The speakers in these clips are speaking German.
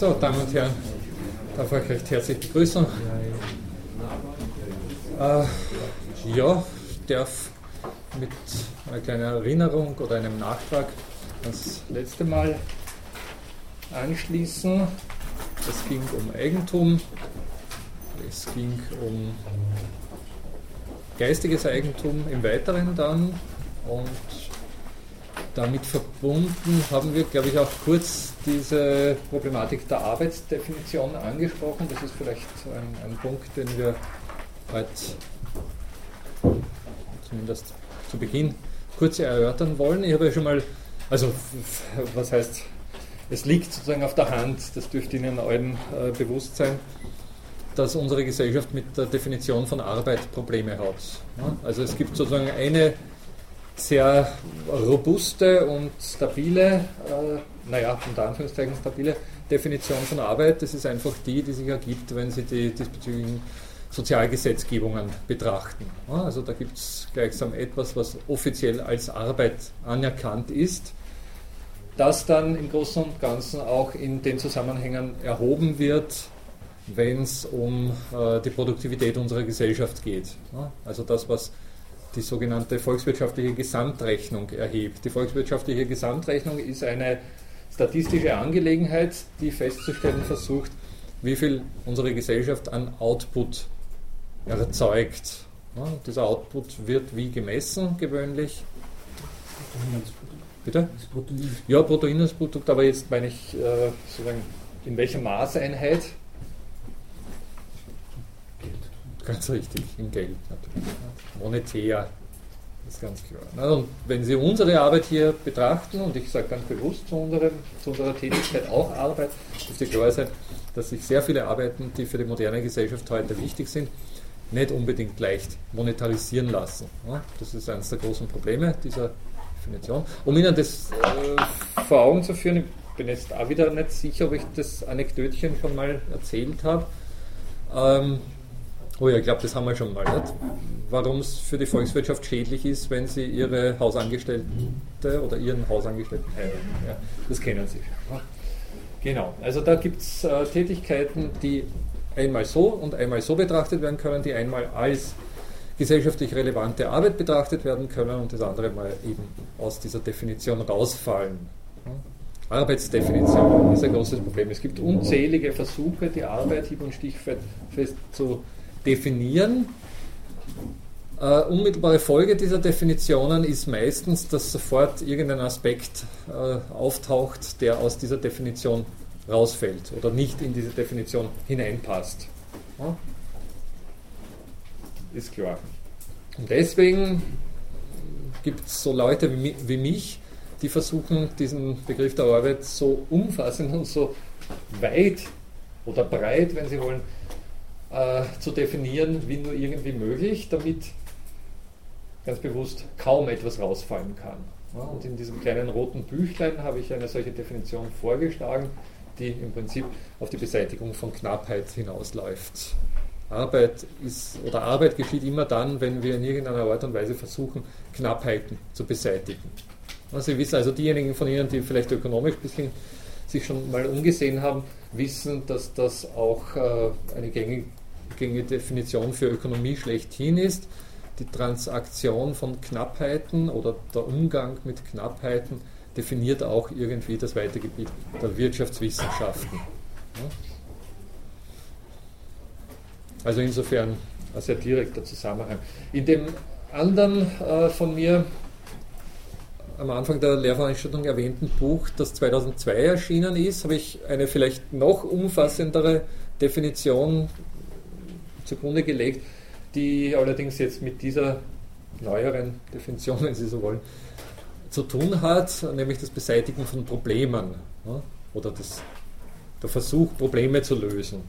So, Damen und Herren, darf ich recht herzlich begrüßen. Äh, ja, ich darf mit einer kleinen Erinnerung oder einem Nachtrag das letzte Mal anschließen. Es ging um Eigentum, es ging um geistiges Eigentum im Weiteren dann und damit verbunden haben wir, glaube ich, auch kurz diese Problematik der Arbeitsdefinition angesprochen. Das ist vielleicht ein, ein Punkt, den wir heute zumindest zu Beginn kurz erörtern wollen. Ich habe ja schon mal, also was heißt, es liegt sozusagen auf der Hand, das dürfte Ihnen allen äh, bewusst sein, dass unsere Gesellschaft mit der Definition von Arbeit Probleme hat. Ja? Also es gibt sozusagen eine sehr robuste und stabile, äh, naja, unter Anführungszeichen stabile Definition von Arbeit. Das ist einfach die, die sich ergibt, wenn Sie die diesbezüglichen Sozialgesetzgebungen betrachten. Also da gibt es gleichsam etwas, was offiziell als Arbeit anerkannt ist, das dann im Großen und Ganzen auch in den Zusammenhängen erhoben wird, wenn es um äh, die Produktivität unserer Gesellschaft geht. Also das, was die sogenannte volkswirtschaftliche Gesamtrechnung erhebt. Die volkswirtschaftliche Gesamtrechnung ist eine statistische Angelegenheit, die festzustellen versucht, wie viel unsere Gesellschaft an Output erzeugt. Ja, dieser Output wird wie gemessen gewöhnlich? Bitte? Ja, Bruttoinlandsprodukt, aber jetzt meine ich äh, sozusagen in welcher Maßeinheit? Ganz richtig, in Geld natürlich. Monetär, ist ganz klar. Und wenn Sie unsere Arbeit hier betrachten, und ich sage ganz bewusst zu, unserem, zu unserer Tätigkeit auch Arbeit, dürfte klar sein, dass sich sehr viele Arbeiten, die für die moderne Gesellschaft heute wichtig sind, nicht unbedingt leicht monetarisieren lassen. Das ist eines der großen Probleme dieser Definition. Um Ihnen das äh, vor Augen zu führen, ich bin jetzt auch wieder nicht sicher, ob ich das Anekdötchen schon mal erzählt habe. Ähm, Oh ja, ich glaube, das haben wir schon mal. Warum es für die Volkswirtschaft schädlich ist, wenn sie ihre Hausangestellte oder ihren Hausangestellten heiraten. Ja, das kennen Sie schon. Genau, also da gibt es äh, Tätigkeiten, die einmal so und einmal so betrachtet werden können, die einmal als gesellschaftlich relevante Arbeit betrachtet werden können und das andere mal eben aus dieser Definition rausfallen. Arbeitsdefinition ist ein großes Problem. Es gibt unzählige Versuche, die Arbeit hieb- und stichfest zu definieren. Uh, unmittelbare Folge dieser Definitionen ist meistens, dass sofort irgendein Aspekt uh, auftaucht, der aus dieser Definition rausfällt oder nicht in diese Definition hineinpasst. Ja? Ist klar. Und deswegen gibt es so Leute wie, wie mich, die versuchen, diesen Begriff der Arbeit so umfassend und so weit oder breit, wenn Sie wollen, äh, zu definieren, wie nur irgendwie möglich, damit ganz bewusst kaum etwas rausfallen kann. Und in diesem kleinen roten Büchlein habe ich eine solche Definition vorgeschlagen, die im Prinzip auf die Beseitigung von Knappheit hinausläuft. Arbeit ist oder Arbeit geschieht immer dann, wenn wir in irgendeiner Art und Weise versuchen, Knappheiten zu beseitigen. Sie wissen also diejenigen von Ihnen, die vielleicht ökonomisch ein bisschen sich schon mal umgesehen haben, wissen, dass das auch äh, eine gängige gängige Definition für Ökonomie schlechthin ist. Die Transaktion von Knappheiten oder der Umgang mit Knappheiten definiert auch irgendwie das weite Gebiet der Wirtschaftswissenschaften. Also insofern ein sehr direkter Zusammenhang. In dem anderen äh, von mir am Anfang der Lehrveranstaltung erwähnten Buch, das 2002 erschienen ist, habe ich eine vielleicht noch umfassendere Definition zugrunde gelegt, die allerdings jetzt mit dieser neueren Definition, wenn Sie so wollen, zu tun hat, nämlich das Beseitigen von Problemen ja, oder das, der Versuch, Probleme zu lösen.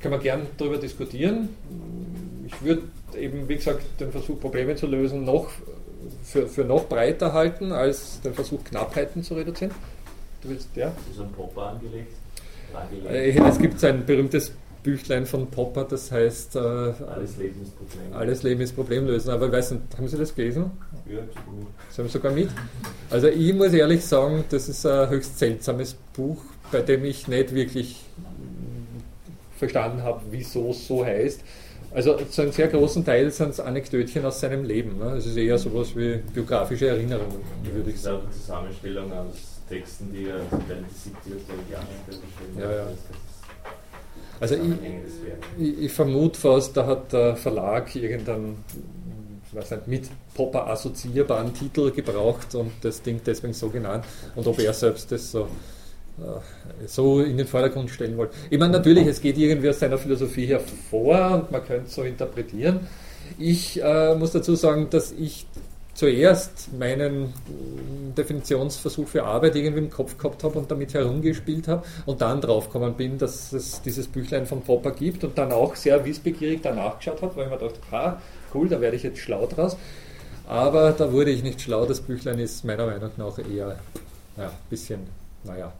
Kann man gern darüber diskutieren. Ich würde eben, wie gesagt, den Versuch, Probleme zu lösen, noch für, für noch breiter halten, als den Versuch, Knappheiten zu reduzieren. Du willst, ja? Das ist ein Popper angelegt. Äh, es gibt ein berühmtes Büchlein von Popper, das heißt äh, Alles Leben ist Problem. Alles Leben ist Problem lösen. Aber ich weiß nicht, haben Sie das gelesen? Ja. Sie haben sogar mit. Also ich muss ehrlich sagen, das ist ein höchst seltsames Buch, bei dem ich nicht wirklich verstanden habe, wieso es so heißt. Also zu einem sehr großen Teil sind es Anekdötchen aus seinem Leben. Ne? Es ist eher sowas wie biografische Erinnerungen, würde ich sagen. Zusammenstellung aus Texten, die er während der 70er Jahre geschrieben Ja, ja. Also ich, ich, ich vermute fast, da hat der Verlag irgendeinen weiß nicht, mit Popper assoziierbaren Titel gebraucht und das Ding deswegen so genannt. Und ob er selbst das so, äh, so in den Vordergrund stellen wollte. Ich meine, natürlich, es geht irgendwie aus seiner Philosophie hervor und man könnte es so interpretieren. Ich äh, muss dazu sagen, dass ich zuerst meinen Definitionsversuch für Arbeit irgendwie im Kopf gehabt habe und damit herumgespielt habe und dann draufgekommen bin, dass es dieses Büchlein von Popper gibt und dann auch sehr wissbegierig danach geschaut habe, weil ich mir dachte, ha, cool, da werde ich jetzt schlau draus. Aber da wurde ich nicht schlau. Das Büchlein ist meiner Meinung nach eher ja, ein bisschen, naja.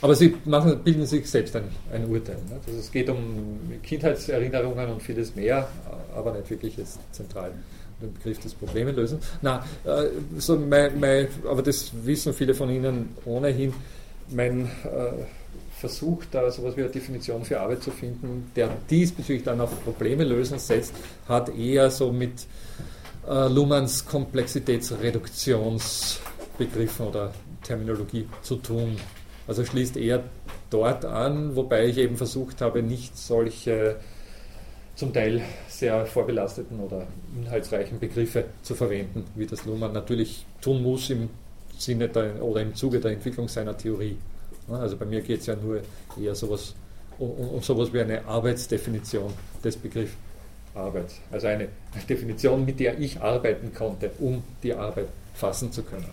Aber sie machen, bilden sich selbst ein, ein Urteil. Ne? Also es geht um Kindheitserinnerungen und vieles mehr, aber nicht wirklich jetzt zentral den Begriff des Probleme lösen. Na, äh, so mein, mein, aber das wissen viele von Ihnen ohnehin. Mein äh, Versuch, da sowas wie eine Definition für Arbeit zu finden, der diesbezüglich dann auf Probleme lösen setzt, hat eher so mit äh, Luhmanns Komplexitätsreduktionsbegriffen oder Terminologie zu tun. Also schließt eher dort an, wobei ich eben versucht habe, nicht solche zum Teil sehr vorbelasteten oder inhaltsreichen Begriffe zu verwenden, wie das Luhmann natürlich tun muss im Sinne der, oder im Zuge der Entwicklung seiner Theorie. Also bei mir geht es ja nur eher sowas, um, um sowas wie eine Arbeitsdefinition des Begriffs Arbeit. Also eine Definition, mit der ich arbeiten konnte, um die Arbeit fassen zu können.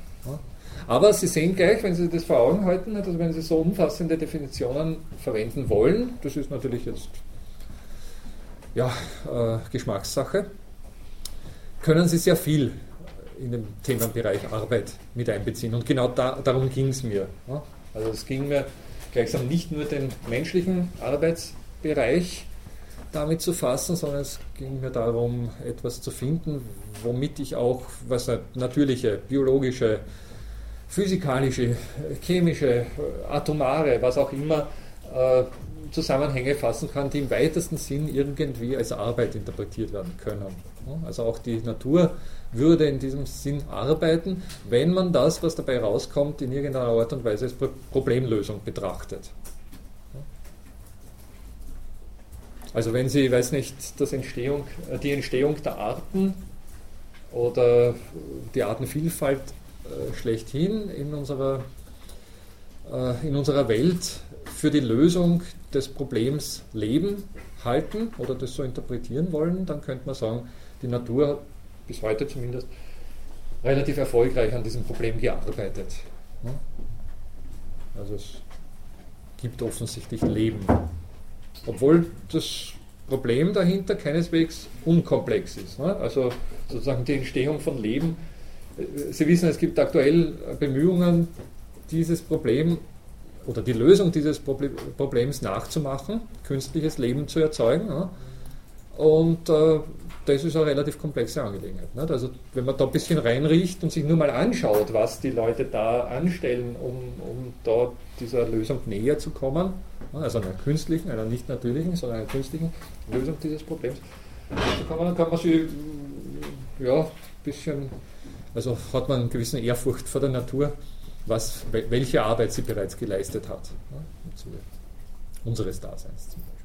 Aber Sie sehen gleich, wenn Sie das vor Augen halten, also wenn Sie so umfassende Definitionen verwenden wollen, das ist natürlich jetzt ja, äh, Geschmackssache, können Sie sehr viel in dem Themenbereich Arbeit mit einbeziehen. Und genau da, darum ging es mir. Ja. Also es ging mir gleichsam nicht nur den menschlichen Arbeitsbereich damit zu fassen, sondern es ging mir darum, etwas zu finden, womit ich auch was natürliche, biologische, physikalische, chemische, atomare, was auch immer, äh, Zusammenhänge fassen kann, die im weitesten Sinn irgendwie als Arbeit interpretiert werden können. Also auch die Natur würde in diesem Sinn arbeiten, wenn man das, was dabei rauskommt, in irgendeiner Art und Weise als Pro- Problemlösung betrachtet. Also wenn Sie, ich weiß nicht, das Entstehung, äh, die Entstehung der Arten oder die Artenvielfalt äh, schlechthin in unserer, äh, in unserer Welt für die Lösung des Problems Leben halten oder das so interpretieren wollen, dann könnte man sagen, die Natur hat bis heute zumindest relativ erfolgreich an diesem Problem gearbeitet. Also es gibt offensichtlich Leben. Obwohl das Problem dahinter keineswegs unkomplex ist. Ne? Also sozusagen die Entstehung von Leben. Äh, Sie wissen, es gibt aktuell Bemühungen, dieses Problem oder die Lösung dieses Proble- Problems nachzumachen, künstliches Leben zu erzeugen. Ne? Und äh, das ist eine relativ komplexe Angelegenheit. Nicht? Also wenn man da ein bisschen reinriecht und sich nur mal anschaut, was die Leute da anstellen, um, um da dieser Lösung näher zu kommen, also einer künstlichen, einer nicht natürlichen, sondern einer künstlichen Lösung dieses Problems zu kommen, dann kann man sich ja, ein bisschen, also hat man eine gewisse Ehrfurcht vor der Natur, was, wel- welche Arbeit sie bereits geleistet hat. Ne? Im Zuge unseres Daseins zum Beispiel.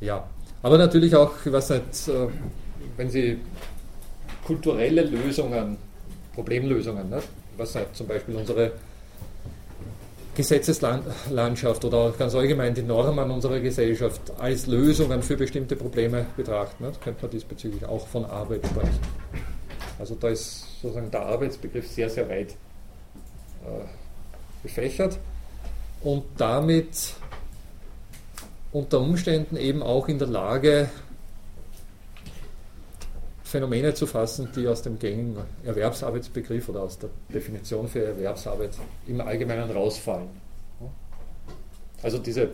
Ja, aber natürlich auch, ich weiß nicht, äh, wenn Sie kulturelle Lösungen, Problemlösungen, ne? was nicht, zum Beispiel unsere Gesetzeslandschaft oder ganz allgemein die Normen unserer Gesellschaft als Lösungen für bestimmte Probleme betrachten, ne? könnte man diesbezüglich auch von Arbeit sprechen. Also da ist sozusagen der Arbeitsbegriff sehr, sehr weit äh, gefächert und damit unter Umständen eben auch in der Lage, Phänomene zu fassen, die aus dem gängigen Erwerbsarbeitsbegriff oder aus der Definition für Erwerbsarbeit im Allgemeinen rausfallen. Also diese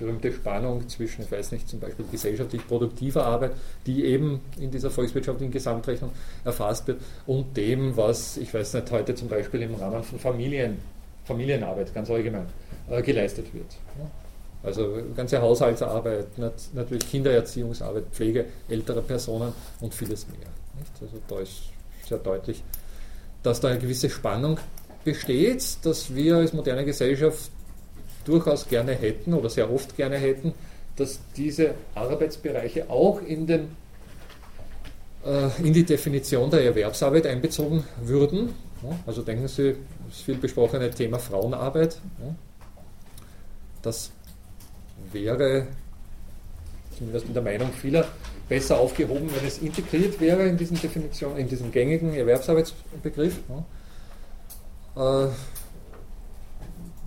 berühmte Spannung zwischen, ich weiß nicht, zum Beispiel gesellschaftlich produktiver Arbeit, die eben in dieser volkswirtschaftlichen Gesamtrechnung erfasst wird, und dem, was, ich weiß nicht, heute zum Beispiel im Rahmen von Familien, Familienarbeit ganz allgemein äh, geleistet wird. Also ganze Haushaltsarbeit, natürlich Kindererziehungsarbeit, Pflege älterer Personen und vieles mehr. Also da ist sehr deutlich, dass da eine gewisse Spannung besteht, dass wir als moderne Gesellschaft durchaus gerne hätten oder sehr oft gerne hätten, dass diese Arbeitsbereiche auch in, den, äh, in die Definition der Erwerbsarbeit einbezogen würden. Ja, also denken Sie, das viel besprochene Thema Frauenarbeit. Ja, das wäre, zumindest in der Meinung vieler, besser aufgehoben, wenn es integriert wäre in diesen Definition, in diesem gängigen Erwerbsarbeitsbegriff. Ja. Äh,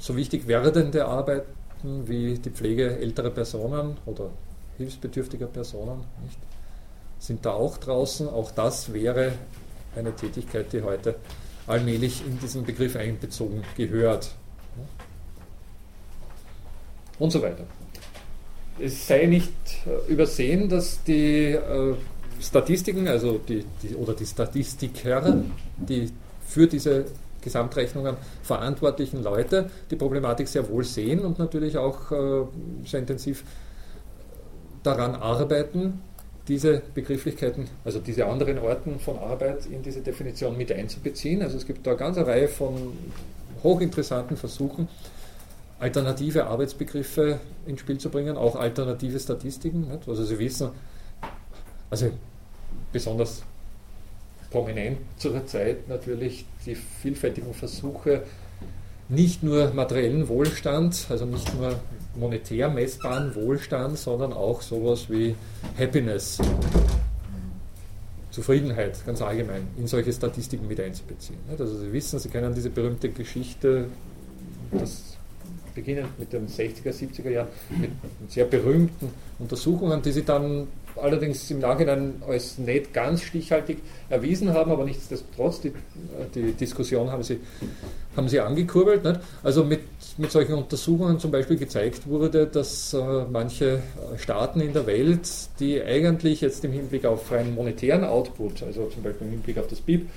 so wichtig werdende Arbeiten wie die Pflege älterer Personen oder hilfsbedürftiger Personen nicht, sind da auch draußen. Auch das wäre eine Tätigkeit, die heute allmählich in diesen Begriff einbezogen gehört. Und so weiter es sei nicht äh, übersehen, dass die äh, Statistiken, also die, die, oder die Statistiker, die für diese Gesamtrechnungen verantwortlichen Leute die Problematik sehr wohl sehen und natürlich auch äh, sehr intensiv daran arbeiten, diese Begrifflichkeiten, also diese anderen Orten von Arbeit in diese Definition mit einzubeziehen. Also es gibt da eine ganze Reihe von hochinteressanten Versuchen, alternative Arbeitsbegriffe ins Spiel zu bringen, auch alternative Statistiken. Nicht? Also Sie wissen, also besonders prominent zur Zeit natürlich die vielfältigen Versuche, nicht nur materiellen Wohlstand, also nicht nur monetär messbaren Wohlstand, sondern auch sowas wie Happiness, Zufriedenheit ganz allgemein in solche Statistiken mit einzubeziehen. Also Sie wissen, Sie kennen diese berühmte Geschichte, dass beginnend mit den 60er, 70er Jahren, mit sehr berühmten Untersuchungen, die sie dann allerdings im Nachhinein als nicht ganz stichhaltig erwiesen haben, aber nichtsdestotrotz, die, die Diskussion haben sie, haben sie angekurbelt. Nicht? Also mit, mit solchen Untersuchungen zum Beispiel gezeigt wurde, dass äh, manche Staaten in der Welt, die eigentlich jetzt im Hinblick auf rein monetären Output, also zum Beispiel im Hinblick auf das BIP,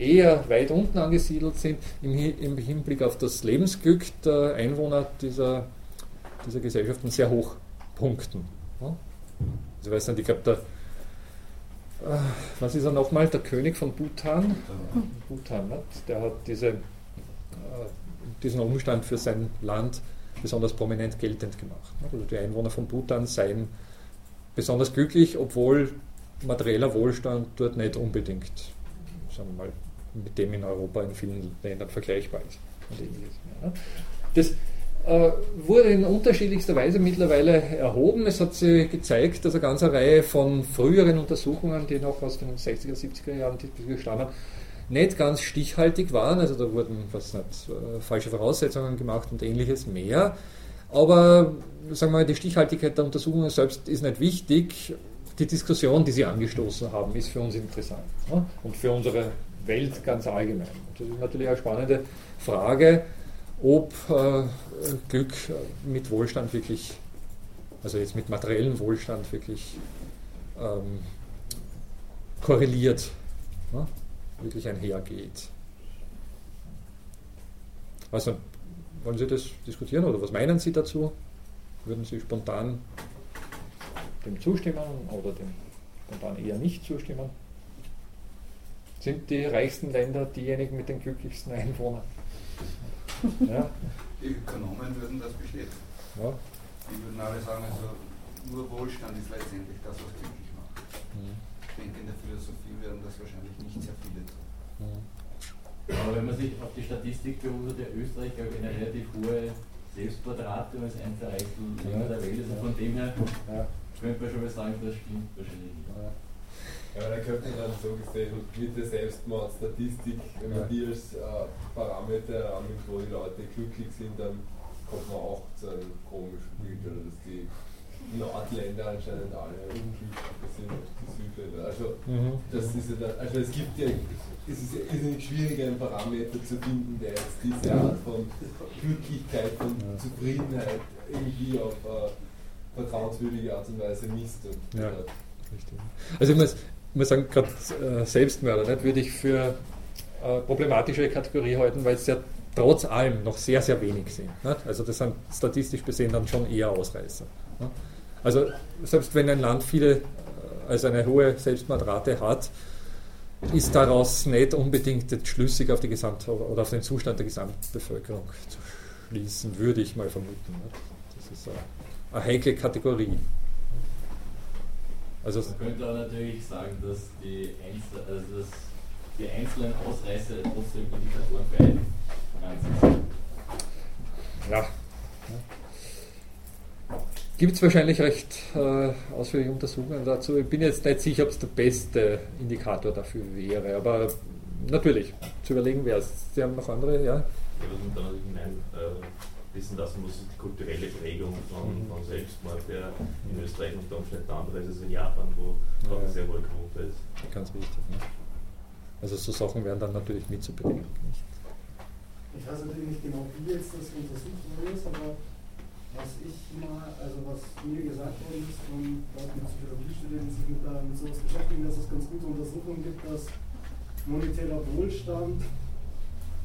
eher weit unten angesiedelt sind im, im Hinblick auf das Lebensglück der Einwohner dieser, dieser Gesellschaften sehr hoch punkten. Ja? Also ich weiß nicht, ich glaube, der, äh, was ist er nochmal, der König von Bhutan? Bhutan, nicht? der hat diese, äh, diesen Umstand für sein Land besonders prominent geltend gemacht. Also die Einwohner von Bhutan seien besonders glücklich, obwohl materieller Wohlstand dort nicht unbedingt sagen wir mal, mit dem in Europa in vielen Ländern vergleichbar ist. Das äh, wurde in unterschiedlichster Weise mittlerweile erhoben. Es hat sich gezeigt, dass eine ganze Reihe von früheren Untersuchungen, die noch aus den 60er, 70er Jahren stammen, nicht ganz stichhaltig waren. Also da wurden was nicht, äh, falsche Voraussetzungen gemacht und ähnliches mehr. Aber sagen wir mal, die Stichhaltigkeit der Untersuchungen selbst ist nicht wichtig. Die Diskussion, die sie angestoßen haben, ist für uns interessant ne? und für unsere Welt ganz allgemein. das ist natürlich eine spannende Frage, ob äh, Glück mit Wohlstand wirklich, also jetzt mit materiellem Wohlstand wirklich ähm, korreliert, ne? wirklich einhergeht. Also, wollen Sie das diskutieren oder was meinen Sie dazu? Würden Sie spontan dem zustimmen oder dem spontan eher nicht zustimmen? Sind die reichsten Länder diejenigen mit den glücklichsten Einwohnern. Ja. Die Ökonomen würden das bestätigen. Ja. Die würden alle sagen, also nur Wohlstand ist letztendlich das, was glücklich macht. Mhm. Ich denke, in der Philosophie werden das wahrscheinlich nicht sehr viele tun. Mhm. Aber wenn man sich auf die Statistik beruht, hat ja Österreich glaube ich, eine relativ hohe Selbstportrate als eines der reichsten Länder der Welt. Also von dem her ja. könnte man schon mal sagen, das stimmt wahrscheinlich nicht. Ja. Da könnte man dann so gesehen mit der Selbstmordstatistik, wenn man die als äh, Parameter annimmt, wo die Leute glücklich sind, dann kommt man auch zu einem komischen Bild, oder dass die Nordländer anscheinend alle unglücklicher sind die Südländer. Also, mhm. das ist ja dann, also es gibt ja, es ist ja irrsinnig schwierig, einen Parameter zu finden, der jetzt diese Art von Glücklichkeit, von ja. Zufriedenheit irgendwie auf uh, vertrauenswürdige Art und Weise misst. Und, ja, richtig. Also ich ich muss sagen, gerade äh, Selbstmörder nicht, würde ich für äh, problematische Kategorie halten, weil es ja trotz allem noch sehr, sehr wenig sind. Nicht? Also das sind statistisch gesehen dann schon eher Ausreißer. Nicht? Also selbst wenn ein Land viele, äh, also eine hohe Selbstmordrate hat, ist daraus nicht unbedingt schlüssig auf die Gesamt oder auf den Zustand der Gesamtbevölkerung zu schließen, würde ich mal vermuten. Nicht? Das ist eine, eine heikle Kategorie. Also Man könnte auch natürlich sagen, dass die, Einzel also dass die einzelnen Ausreißer trotzdem Indikatoren sind. Ja. Gibt es wahrscheinlich recht äh, ausführliche Untersuchungen dazu. Ich bin jetzt nicht sicher, ob es der beste Indikator dafür wäre, aber natürlich, zu überlegen wäre es. Sie haben noch andere, ja? Ja, was man dann natürlich meint, äh, wissen lassen muss, die kulturelle Prägung von, mhm. von Selbstmord, der in Österreich unter Umständen anders ist als in Japan, wo ja. auch sehr hohe Quote ist. Ganz wichtig. Ne? Also so Sachen werden dann natürlich mit zu bedenken. Nicht? Ich weiß natürlich nicht genau, wie jetzt das untersucht worden ist, aber was ich mal, also was mir gesagt worden ist von Leuten mit Psychologiestudenten, die sich mit, mit sowas beschäftigen, dass es ganz gute Untersuchungen gibt, dass monetärer Wohlstand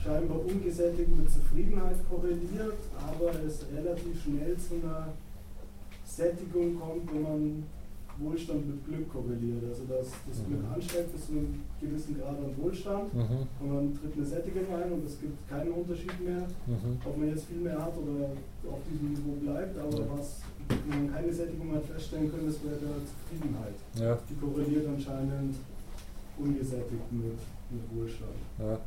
scheinbar ungesättigt mit Zufriedenheit korreliert, aber es relativ schnell zu einer Sättigung kommt, wenn man Wohlstand mit Glück korreliert. Also dass das Glück mhm. ansteigt bis zu einem gewissen Grad an Wohlstand mhm. und dann tritt eine Sättigung ein und es gibt keinen Unterschied mehr, mhm. ob man jetzt viel mehr hat oder auf diesem Niveau bleibt, aber was man keine Sättigung hat feststellen können, das wäre der Zufriedenheit. Ja. Die korreliert anscheinend ungesättigt mit, mit Wohlstand. Ja,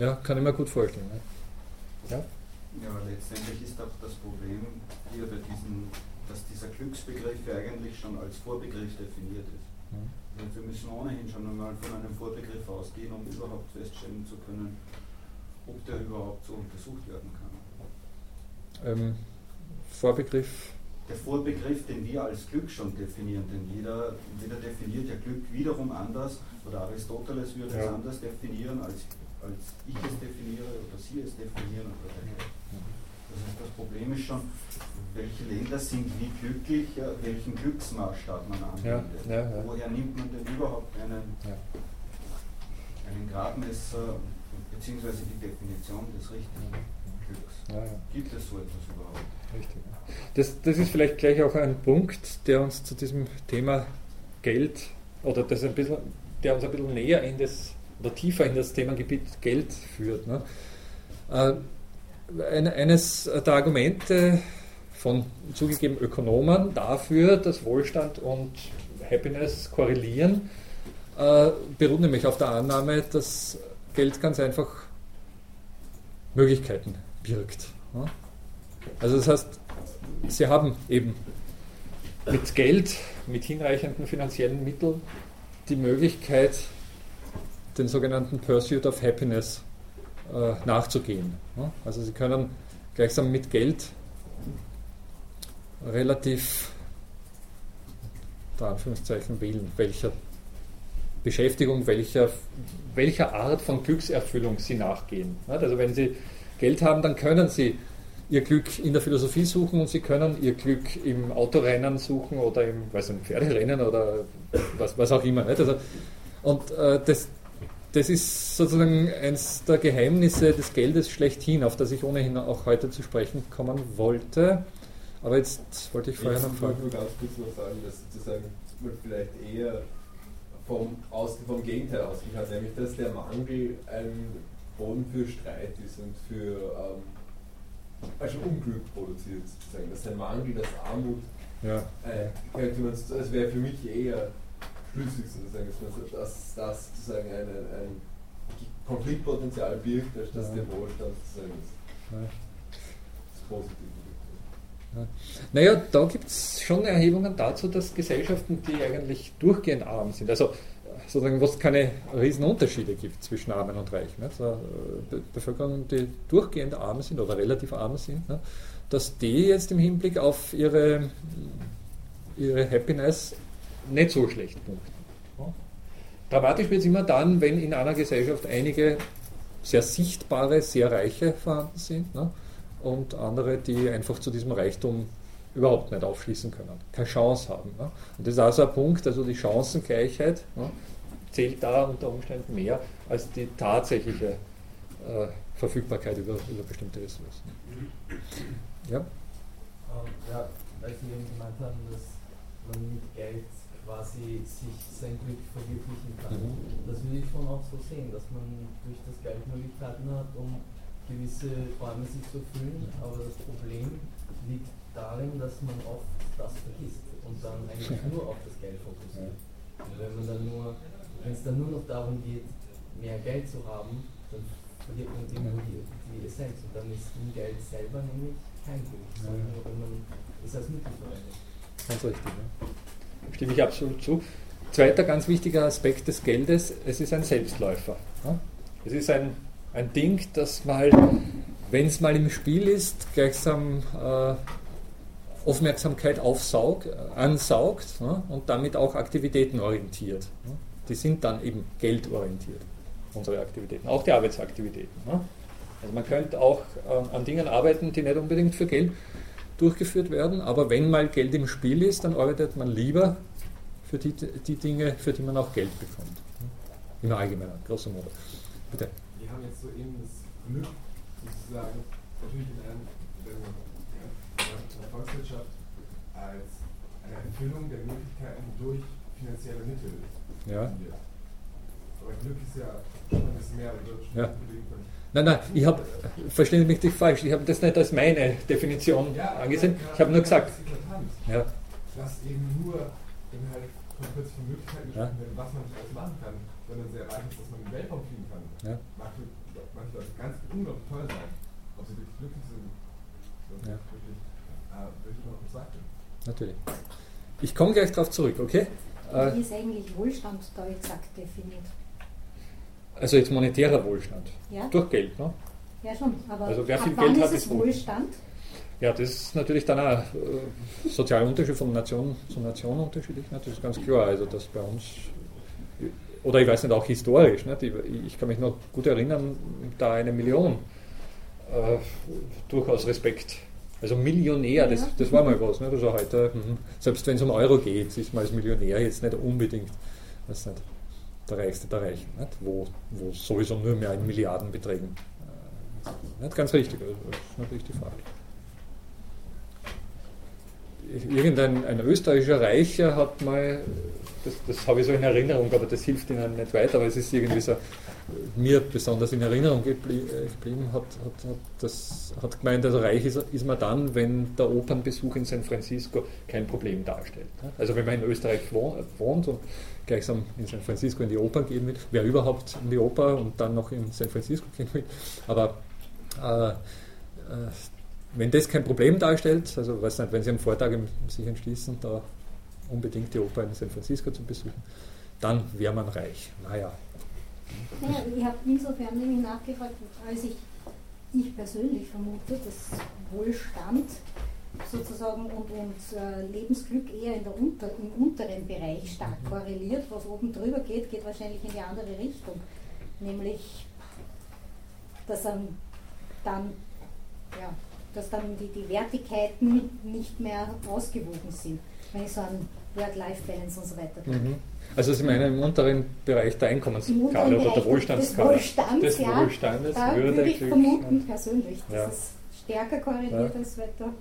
ja, kann ich mir gut vorstellen. Ne? Ja? ja, aber letztendlich ist auch das Problem hier bei diesen, dass dieser Glücksbegriff ja eigentlich schon als Vorbegriff definiert ist. Mhm. Also wir müssen ohnehin schon einmal von einem Vorbegriff ausgehen, um überhaupt feststellen zu können, ob der überhaupt so untersucht werden kann. Ähm, Vorbegriff? Der Vorbegriff, den wir als Glück schon definieren, denn jeder, jeder definiert ja Glück wiederum anders, oder Aristoteles würde ja. es anders definieren als als ich es definiere oder Sie es definieren oder Das heißt, das Problem ist schon, welche Länder sind wie glücklich, welchen Glücksmaßstab man anwendet. Ja, ja, ja. Woher nimmt man denn überhaupt einen, einen Gradmesser bzw. die Definition des richtigen Glücks? Gibt es so etwas überhaupt? Richtig. Das, das ist vielleicht gleich auch ein Punkt, der uns zu diesem Thema Geld oder das ein bisschen, der uns ein bisschen näher in das oder tiefer in das Themengebiet Geld führt. Ne? Äh, eines der Argumente von zugegeben Ökonomen dafür, dass Wohlstand und Happiness korrelieren, äh, beruht nämlich auf der Annahme, dass Geld ganz einfach Möglichkeiten birgt. Ne? Also das heißt, sie haben eben mit Geld, mit hinreichenden finanziellen Mitteln die Möglichkeit, den sogenannten Pursuit of Happiness äh, nachzugehen. Ja? Also Sie können gleichsam mit Geld relativ Anführungszeichen wählen, welcher Beschäftigung, welcher, welcher Art von Glückserfüllung Sie nachgehen. Also wenn Sie Geld haben, dann können Sie Ihr Glück in der Philosophie suchen und Sie können Ihr Glück im Autorennen suchen oder im, weiß nicht, Pferderennen oder was, was auch immer. Also, und äh, das, das ist sozusagen eines der Geheimnisse des Geldes schlechthin, auf das ich ohnehin auch heute zu sprechen kommen wollte. Aber jetzt wollte ich vorher noch fragen. Ich wollte nur ganz kurz noch sagen, dass sozusagen man vielleicht eher vom, aus, vom Gegenteil ausgehen kann, nämlich dass der Mangel ein Boden für Streit ist und für ähm, also Unglück produziert sozusagen. Dass der Mangel, dass Armut, ja. äh, könnte man, das wäre für mich eher schlüssig sozusagen, dass, das sozusagen ein, ein Konfliktpotenzial birgt, als dass der Wohlstand sozusagen ja. das Positive ja. Naja, da gibt es schon Erhebungen dazu, dass Gesellschaften, die eigentlich durchgehend arm sind, also sozusagen, wo es keine Riesenunterschiede gibt zwischen Armen und Reichen, ne? also Bevölkerungen, die durchgehend arm sind oder relativ arm sind, ne? dass die jetzt im Hinblick auf ihre, ihre Happiness nicht so schlecht punkten. Dramatisch wird es immer dann, wenn in einer Gesellschaft einige sehr sichtbare, sehr reiche vorhanden sind ne? und andere, die einfach zu diesem Reichtum überhaupt nicht aufschließen können, keine Chance haben. Ne? Und das ist also ein Punkt, also die Chancengleichheit ne, zählt da unter Umständen mehr als die tatsächliche äh, Verfügbarkeit über, über bestimmte Ressourcen. Ja? Ähm, ja, weil Sie eben gemeint haben, dass man mit Geld quasi sich sein Glück verwirklichen kann. Mhm. Das würde ich schon auch so sehen, dass man durch das Geld Möglichkeiten hat, um gewisse Räume sich zu erfüllen, aber das Problem liegt darin, dass man oft das vergisst und dann eigentlich nur auf das Geld fokussiert. Und wenn man dann nur, wenn es dann nur noch darum geht, mehr Geld zu haben, dann verliert man irgendwo die, die Essenz und dann ist im Geld selber nämlich kein Glück, sondern nur wenn man es als Mittel verwendet. Ganz richtig. Ne? Stimme ich absolut zu. Zweiter ganz wichtiger Aspekt des Geldes, es ist ein Selbstläufer. Es ist ein, ein Ding, das mal, wenn es mal im Spiel ist, gleichsam äh, Aufmerksamkeit aufsaugt, äh, ansaugt ja, und damit auch Aktivitäten orientiert. Ja. Die sind dann eben geldorientiert, unsere Aktivitäten, auch die Arbeitsaktivitäten. Ja. Also man könnte auch äh, an Dingen arbeiten, die nicht unbedingt für Geld durchgeführt werden. Aber wenn mal Geld im Spiel ist, dann arbeitet man lieber für die, die Dinge, für die man auch Geld bekommt. Im Allgemeinen, grosso modo. Bitte. Wir haben jetzt so eben das Glück, sozusagen, natürlich in einer, einer Volkswirtschaft als eine Erfüllung der Möglichkeiten durch finanzielle Mittel. Ja. Aber Glück ist ja schon ein bisschen mehr, also ja. Nein, nein, ich habe, verstehen Sie mich nicht falsch, ich habe das nicht als meine Definition ja, angesehen. Ja, ich habe nur gesagt. Ja. Dass eben nur, halt von plötzlichen Möglichkeiten gesprochen werden, was man alles machen kann, wenn man sehr reich ist, dass man in den Weltraum fliegen kann. Ja. Mag für manche Leute ganz unglaublich toll sein. Ob sie wirklich glücklich sind, das ja. wirklich, äh, würde ich noch nicht sagen. Natürlich. Ich komme gleich darauf zurück, okay? Wie ist eigentlich Wohlstand da exakt definiert? Also jetzt monetärer Wohlstand. Ja. Durch Geld, ne? Ja schon, aber also wer viel Geld hat, ist Wohlstand. Ja, das ist natürlich dann auch äh, sozialer Unterschied von Nation zu Nation unterschiedlich. Ne? Das ist ganz klar. Also dass bei uns, oder ich weiß nicht, auch historisch, ne? ich, ich kann mich noch gut erinnern, da eine Million äh, durchaus Respekt. Also Millionär, das, das war mal was. Ne? Also heute, mh, selbst wenn es um Euro geht, ist man als Millionär jetzt nicht unbedingt. Weiß nicht der Reichste der Reichen, nicht? Wo, wo sowieso nur mehr in Milliardenbeträgen. Äh, nicht ganz richtig, also das ist natürlich die Frage. Irgendein ein österreichischer Reicher hat mal, das, das habe ich so in Erinnerung, aber das hilft Ihnen nicht weiter, aber es ist irgendwie so mir besonders in Erinnerung äh, geblieben, hat, hat, hat, das, hat gemeint, also reich ist, ist, man dann, wenn der Opernbesuch in San Francisco kein Problem darstellt. Also wenn man in Österreich wohnt und gleichsam in San Francisco in die Oper gehen will, wer überhaupt in die Oper und dann noch in San Francisco gehen will. Aber äh, äh, wenn das kein Problem darstellt, also weiß nicht, wenn Sie am Vortag sich entschließen, da unbedingt die Oper in San Francisco zu besuchen, dann wäre man reich. Naja. Naja, ich habe insofern nämlich nachgefragt, als ich, ich persönlich vermute, dass Wohlstand sozusagen und, und äh, Lebensglück eher in der Unter, im unteren Bereich stark mhm. korreliert. Was oben drüber geht, geht wahrscheinlich in die andere Richtung. Nämlich, dass dann, dann ja, dass dann die, die Wertigkeiten nicht mehr ausgewogen sind, wenn ich so an Work-Life-Balance und so weiter denke. Mhm. Also Sie meinen im unteren Bereich der Einkommensskala oder der Wohlstandsskala? Des Wohlstands, des ja, Wohlstandes da würde ich vermuten persönlich, dass ja. es stärker korreliert ja. als weiter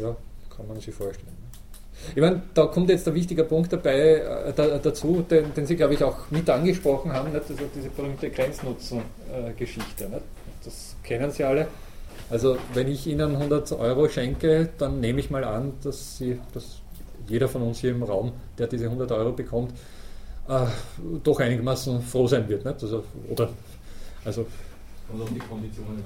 ja, kann man sich vorstellen. Ich meine, da kommt jetzt ein wichtiger Punkt dabei äh, da, dazu, den, den, Sie, glaube ich, auch mit angesprochen haben, nicht? Also diese berühmte Grenznutzen-Geschichte. Äh, das kennen Sie alle. Also wenn ich Ihnen 100 Euro schenke, dann nehme ich mal an, dass, Sie, dass jeder von uns hier im Raum, der diese 100 Euro bekommt, äh, doch einigermaßen froh sein wird. Also, oder, also, Und um die Konditionen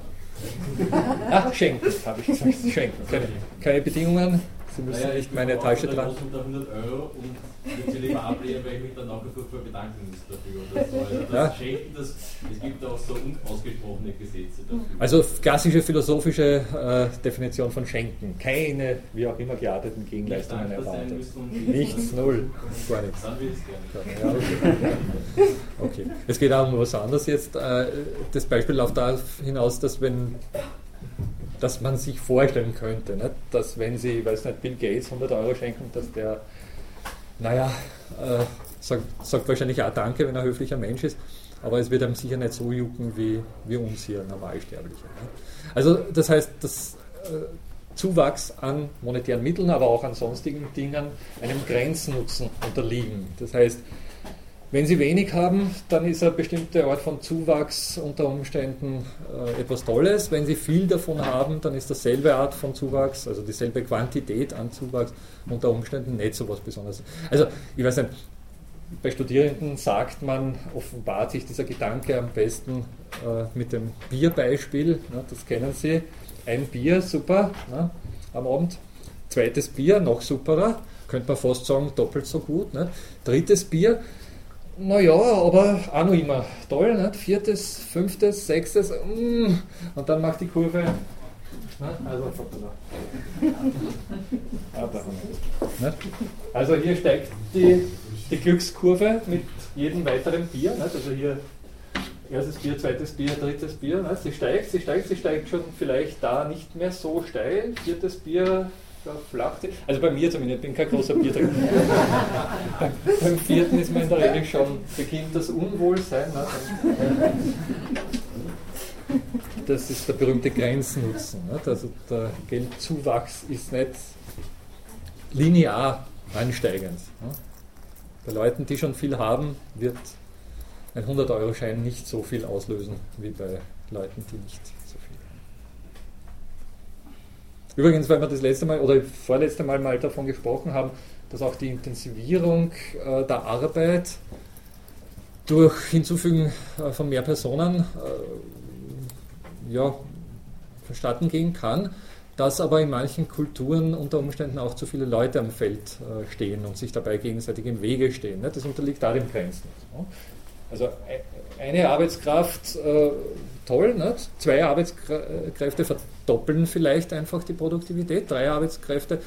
Ach, schenken, habe ich gesagt. Schenken. Keine, keine, Bedingungen Sie müssen naja, nicht meine Tasche tragen. unter 100 Euro und würde sie lieber ablehnen, weil ich mich dann nachher furchtbar bedanken muss dafür. Oder so. Also das ja. Schenken, das, es gibt auch so unausgesprochene Gesetze dafür. Also klassische philosophische äh, Definition von Schenken. Keine, wie auch immer, gearteten Gegenleistungen erwartet. Nichts, null. Gar nichts. Dann will ich es gerne. Ja, okay. okay. Es geht auch um was anderes jetzt. Äh, das Beispiel läuft darauf hinaus, dass wenn dass man sich vorstellen könnte, nicht? dass wenn Sie, weiß nicht, Bill Gates 100 Euro schenken, dass der, naja, äh, sagt, sagt, wahrscheinlich auch Danke, wenn er ein höflicher Mensch ist, aber es wird einem sicher nicht so jucken wie, wie uns hier Normalsterbliche. Nicht? Also das heißt, dass äh, Zuwachs an monetären Mitteln, aber auch an sonstigen Dingen einem Grenznutzen unterliegen. Das heißt, wenn Sie wenig haben, dann ist ein bestimmter Ort von Zuwachs unter Umständen äh, etwas Tolles. Wenn Sie viel davon haben, dann ist dasselbe Art von Zuwachs, also dieselbe Quantität an Zuwachs unter Umständen nicht so was Besonderes. Also, ich weiß nicht, bei Studierenden sagt man, offenbart sich dieser Gedanke am besten äh, mit dem Bierbeispiel. Ne, das kennen Sie. Ein Bier, super, ne, am Abend. Zweites Bier, noch superer. Könnte man fast sagen, doppelt so gut. Ne. Drittes Bier, naja, aber auch noch immer toll, nicht? viertes, fünftes, sechstes, mm, und dann macht die Kurve. Ne? Also, ah, also hier steigt die, die Glückskurve mit jedem weiteren Bier. Nicht? Also hier erstes Bier, zweites Bier, drittes Bier. Nicht? Sie steigt, sie steigt, sie steigt schon vielleicht da nicht mehr so steil. Viertes Bier, verflacht. Also bei mir zumindest, ich bin kein großer Biertrinker. beim, beim vierten ist man in der Regel schon, beginnt das Unwohlsein. Ne? Das ist der berühmte Grenznutzen. Nicht? Also der Geldzuwachs ist nicht linear ansteigend. Ne? Bei Leuten, die schon viel haben, wird ein 100-Euro-Schein nicht so viel auslösen wie bei Leuten, die nicht Übrigens, weil wir das letzte Mal oder vorletzte Mal mal davon gesprochen haben, dass auch die Intensivierung äh, der Arbeit durch Hinzufügen äh, von mehr Personen äh, ja, verstatten gehen kann, dass aber in manchen Kulturen unter Umständen auch zu viele Leute am Feld äh, stehen und sich dabei gegenseitig im Wege stehen. Ne? Das unterliegt da dem Grenzen. Also eine Arbeitskraft, äh, toll, nicht? zwei Arbeitskräfte verdoppeln vielleicht einfach die Produktivität, drei Arbeitskräfte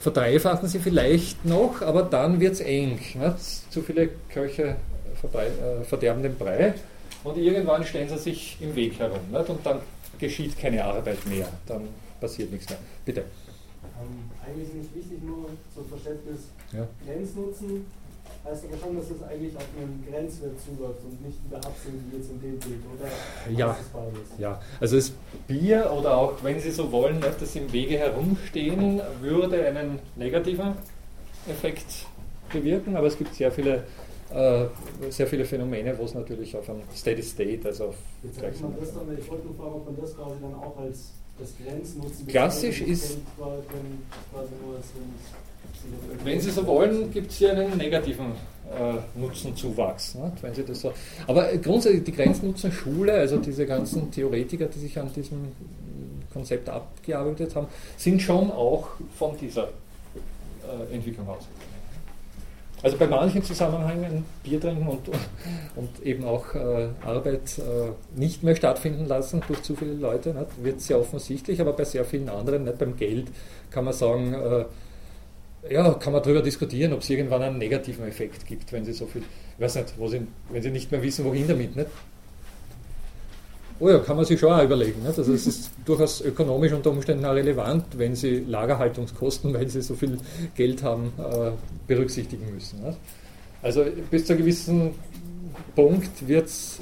verdreifachen sie vielleicht noch, aber dann wird es eng. Nicht? Zu viele Köche äh, verderben den Brei und irgendwann stellen sie sich im Weg herum nicht? und dann geschieht keine Arbeit mehr, dann passiert nichts mehr. Bitte. Ähm, eigentlich nicht wichtig, nur zum Verständnis ja. Grenznutzen heißt aber schon, dass es eigentlich auf einen Grenzwert zuläuft und nicht wieder absinkt wie jetzt in dem Bild, oder? Ja, ja. also das Bier oder auch, wenn Sie so wollen, das im Wege herumstehen, würde einen negativen Effekt bewirken, aber es gibt sehr viele, äh, sehr viele Phänomene, wo es natürlich auf einem Steady State, also auf Jetzt man das dann, Ich wollte nur fragen, ob man das quasi dann auch als das Grenznutzen Klassisch ist. Quasi nur als wenn Sie so wollen, gibt es hier einen negativen äh, Nutzenzuwachs. Ne? Wenn Sie das so. Aber grundsätzlich die Grenznutzen-Schule, also diese ganzen Theoretiker, die sich an diesem Konzept abgearbeitet haben, sind schon auch von dieser äh, Entwicklung ausgegangen. Also bei manchen Zusammenhängen Bier trinken und, und eben auch äh, Arbeit äh, nicht mehr stattfinden lassen durch zu viele Leute, nicht, wird sehr offensichtlich, aber bei sehr vielen anderen, nicht beim Geld, kann man sagen, äh, ja, kann man darüber diskutieren, ob es irgendwann einen negativen Effekt gibt, wenn sie so viel, ich weiß nicht, wo sie, wenn sie nicht mehr wissen, wohin damit. Nicht? Oh ja, kann man sich schon auch überlegen. Nicht? Also es ist durchaus ökonomisch unter Umständen auch relevant, wenn sie Lagerhaltungskosten, weil sie so viel Geld haben, äh, berücksichtigen müssen. Nicht? Also bis zu einem gewissen Punkt wird es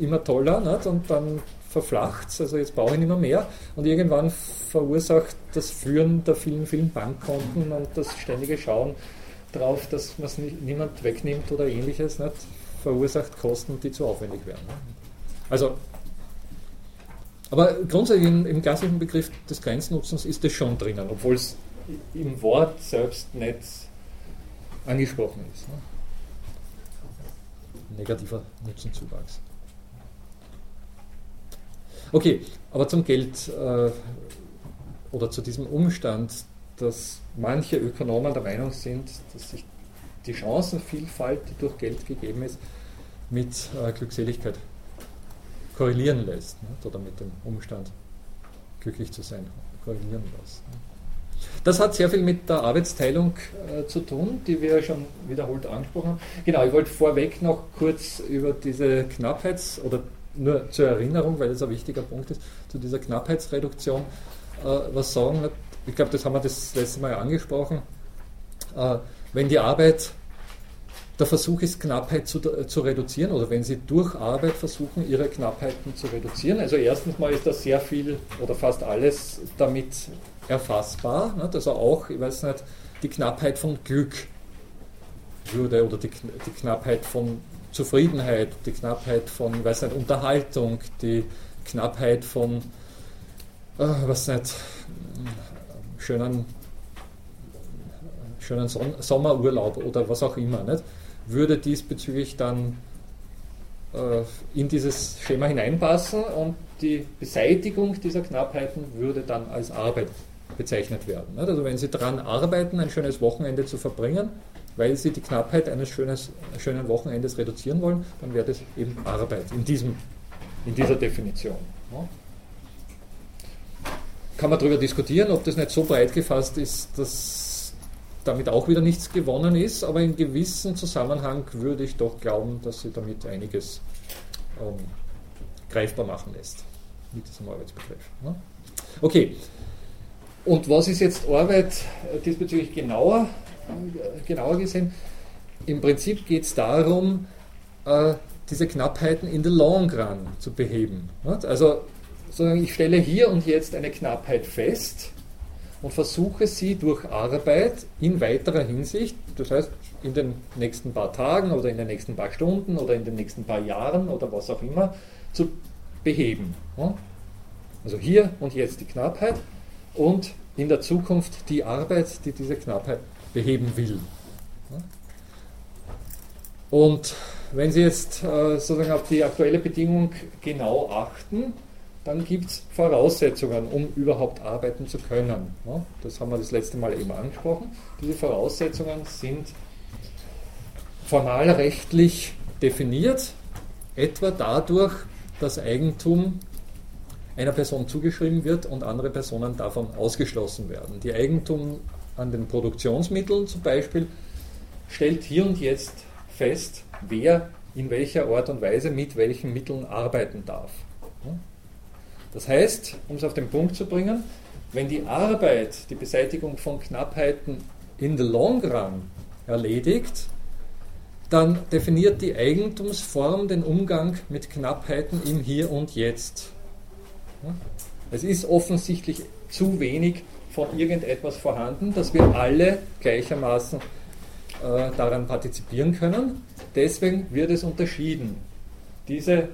äh, immer toller und dann verflacht also jetzt brauche ich nicht mehr mehr und irgendwann verursacht das Führen der vielen, vielen Bankkonten und das ständige Schauen darauf, dass man es niemand wegnimmt oder ähnliches, nicht, verursacht Kosten, die zu aufwendig werden. Also, aber grundsätzlich im, im klassischen Begriff des Grenznutzens ist das schon drinnen, obwohl es im Wort selbst nicht angesprochen ist. Ne? Negativer Nutzenzuwachs. Okay, aber zum Geld äh, oder zu diesem Umstand dass manche Ökonomen der Meinung sind, dass sich die Chancenvielfalt, die durch Geld gegeben ist, mit äh, Glückseligkeit korrelieren lässt nicht? oder mit dem Umstand, glücklich zu sein, korrelieren lässt. Das hat sehr viel mit der Arbeitsteilung äh, zu tun, die wir schon wiederholt angesprochen haben. Genau, ich wollte vorweg noch kurz über diese Knappheits- oder nur zur Erinnerung, weil das ein wichtiger Punkt ist, zu dieser Knappheitsreduktion äh, was sagen. Ich glaube, das haben wir das letzte Mal angesprochen. Äh, wenn die Arbeit der Versuch ist, Knappheit zu, zu, reduzieren oder wenn Sie durch Arbeit versuchen, Ihre Knappheiten zu reduzieren. Also erstens mal ist da sehr viel oder fast alles damit erfassbar. Ne? Also auch, ich weiß nicht, die Knappheit von Glück würde oder die, die Knappheit von Zufriedenheit, die Knappheit von, weiß nicht, Unterhaltung, die Knappheit von, äh, was nicht, schönen, schönen Son Sommerurlaub oder was auch immer, nicht? würde diesbezüglich dann äh, in dieses Schema hineinpassen und die Beseitigung dieser Knappheiten würde dann als Arbeit bezeichnet werden. Nicht? Also wenn Sie daran arbeiten, ein schönes Wochenende zu verbringen, weil Sie die Knappheit eines schönes, schönen Wochenendes reduzieren wollen, dann wäre das eben Arbeit in, diesem, in dieser Definition. Ja. Kann man darüber diskutieren, ob das nicht so breit gefasst ist, dass damit auch wieder nichts gewonnen ist, aber in gewissem Zusammenhang würde ich doch glauben, dass sie damit einiges ähm, greifbar machen lässt mit diesem Arbeitsbegriff. Ne? Okay, und was ist jetzt Arbeit diesbezüglich genauer? Genauer gesehen, im Prinzip geht es darum, äh, diese Knappheiten in the long run zu beheben. Also ich stelle hier und jetzt eine Knappheit fest und versuche sie durch Arbeit in weiterer Hinsicht, das heißt in den nächsten paar Tagen oder in den nächsten paar Stunden oder in den nächsten paar Jahren oder was auch immer, zu beheben. Also hier und jetzt die Knappheit und in der Zukunft die Arbeit, die diese Knappheit beheben will. Und wenn Sie jetzt äh, sozusagen auf die aktuelle Bedingung genau achten, dann gibt es Voraussetzungen, um überhaupt arbeiten zu können. Das haben wir das letzte Mal eben angesprochen. Diese Voraussetzungen sind formalrechtlich definiert, etwa dadurch, dass Eigentum einer Person zugeschrieben wird und andere Personen davon ausgeschlossen werden. Die Eigentum an den Produktionsmitteln zum Beispiel stellt hier und jetzt fest, wer in welcher Art und Weise mit welchen Mitteln arbeiten darf. Das heißt, um es auf den Punkt zu bringen, wenn die Arbeit die Beseitigung von Knappheiten in the long run erledigt, dann definiert die Eigentumsform den Umgang mit Knappheiten im Hier und Jetzt. Es ist offensichtlich zu wenig von irgendetwas vorhanden, dass wir alle gleichermaßen äh, daran partizipieren können. Deswegen wird es unterschieden. Diese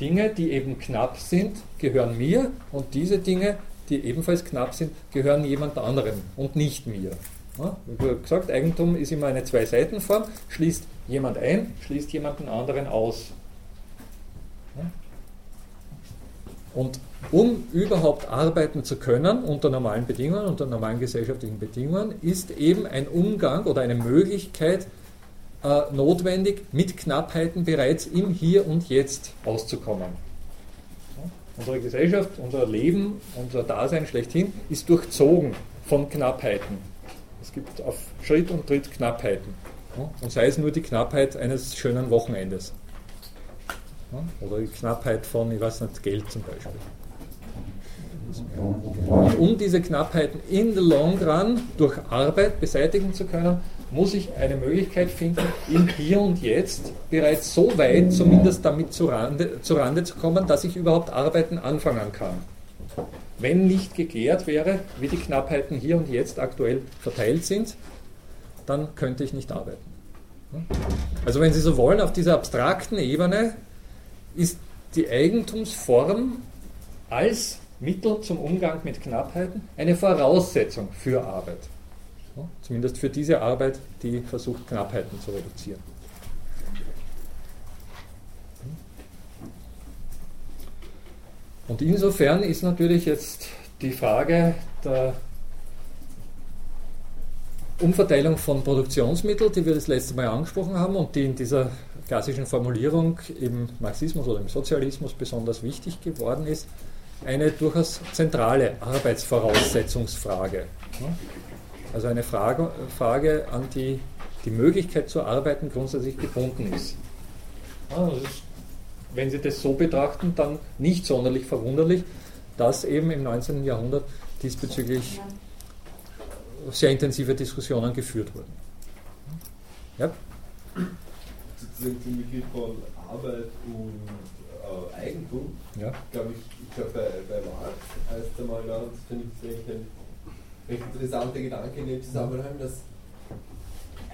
Dinge, die eben knapp sind, gehören mir und diese Dinge, die ebenfalls knapp sind, gehören jemand anderem und nicht mir. Ja, wie gesagt, Eigentum ist immer eine Zwei-Seiten-Form, schließt jemand ein, schließt jemanden anderen aus. Ja. Und um überhaupt arbeiten zu können unter normalen Bedingungen, unter normalen gesellschaftlichen Bedingungen, ist eben ein Umgang oder eine Möglichkeit äh, notwendig, mit Knappheiten bereits im Hier und Jetzt auszukommen. Unsere Gesellschaft, unser Leben, unser Dasein schlechthin ist durchzogen von Knappheiten. Es gibt auf Schritt und Tritt Knappheiten. Und sei es nur die Knappheit eines schönen Wochenendes. Oder die Knappheit von, ich weiß nicht, Geld zum Beispiel. Und um diese Knappheiten in the long run durch Arbeit beseitigen zu können, muss ich eine Möglichkeit finden, im Hier und Jetzt bereits so weit zumindest damit zurande, zurande zu kommen, dass ich überhaupt Arbeiten anfangen kann. Wenn nicht geklärt wäre, wie die Knappheiten hier und jetzt aktuell verteilt sind, dann könnte ich nicht arbeiten. Also wenn Sie so wollen, auf dieser abstrakten Ebene ist die Eigentumsform als Mittel zum Umgang mit Knappheiten eine Voraussetzung für Arbeit. Zumindest für diese Arbeit, die versucht, Knappheiten zu reduzieren. Und insofern ist natürlich jetzt die Frage der Umverteilung von Produktionsmitteln, die wir das letzte Mal angesprochen haben und die in dieser klassischen Formulierung im Marxismus oder im Sozialismus besonders wichtig geworden ist, eine durchaus zentrale Arbeitsvoraussetzungsfrage. Also eine Frage, Frage an die die Möglichkeit zu arbeiten grundsätzlich gebunden ist. wenn Sie das so betrachten, dann nicht sonderlich verwunderlich, dass eben im 19. Jahrhundert diesbezüglich sehr intensive Diskussionen geführt wurden. Ja? Sozusagen zum Begriff von Arbeit und äh, Eigentum, ja. glaube ich, ich glaube bei, bei Marx heißt es einmal, das finde ich ein recht interessanter Gedanke in dem Zusammenhang, dass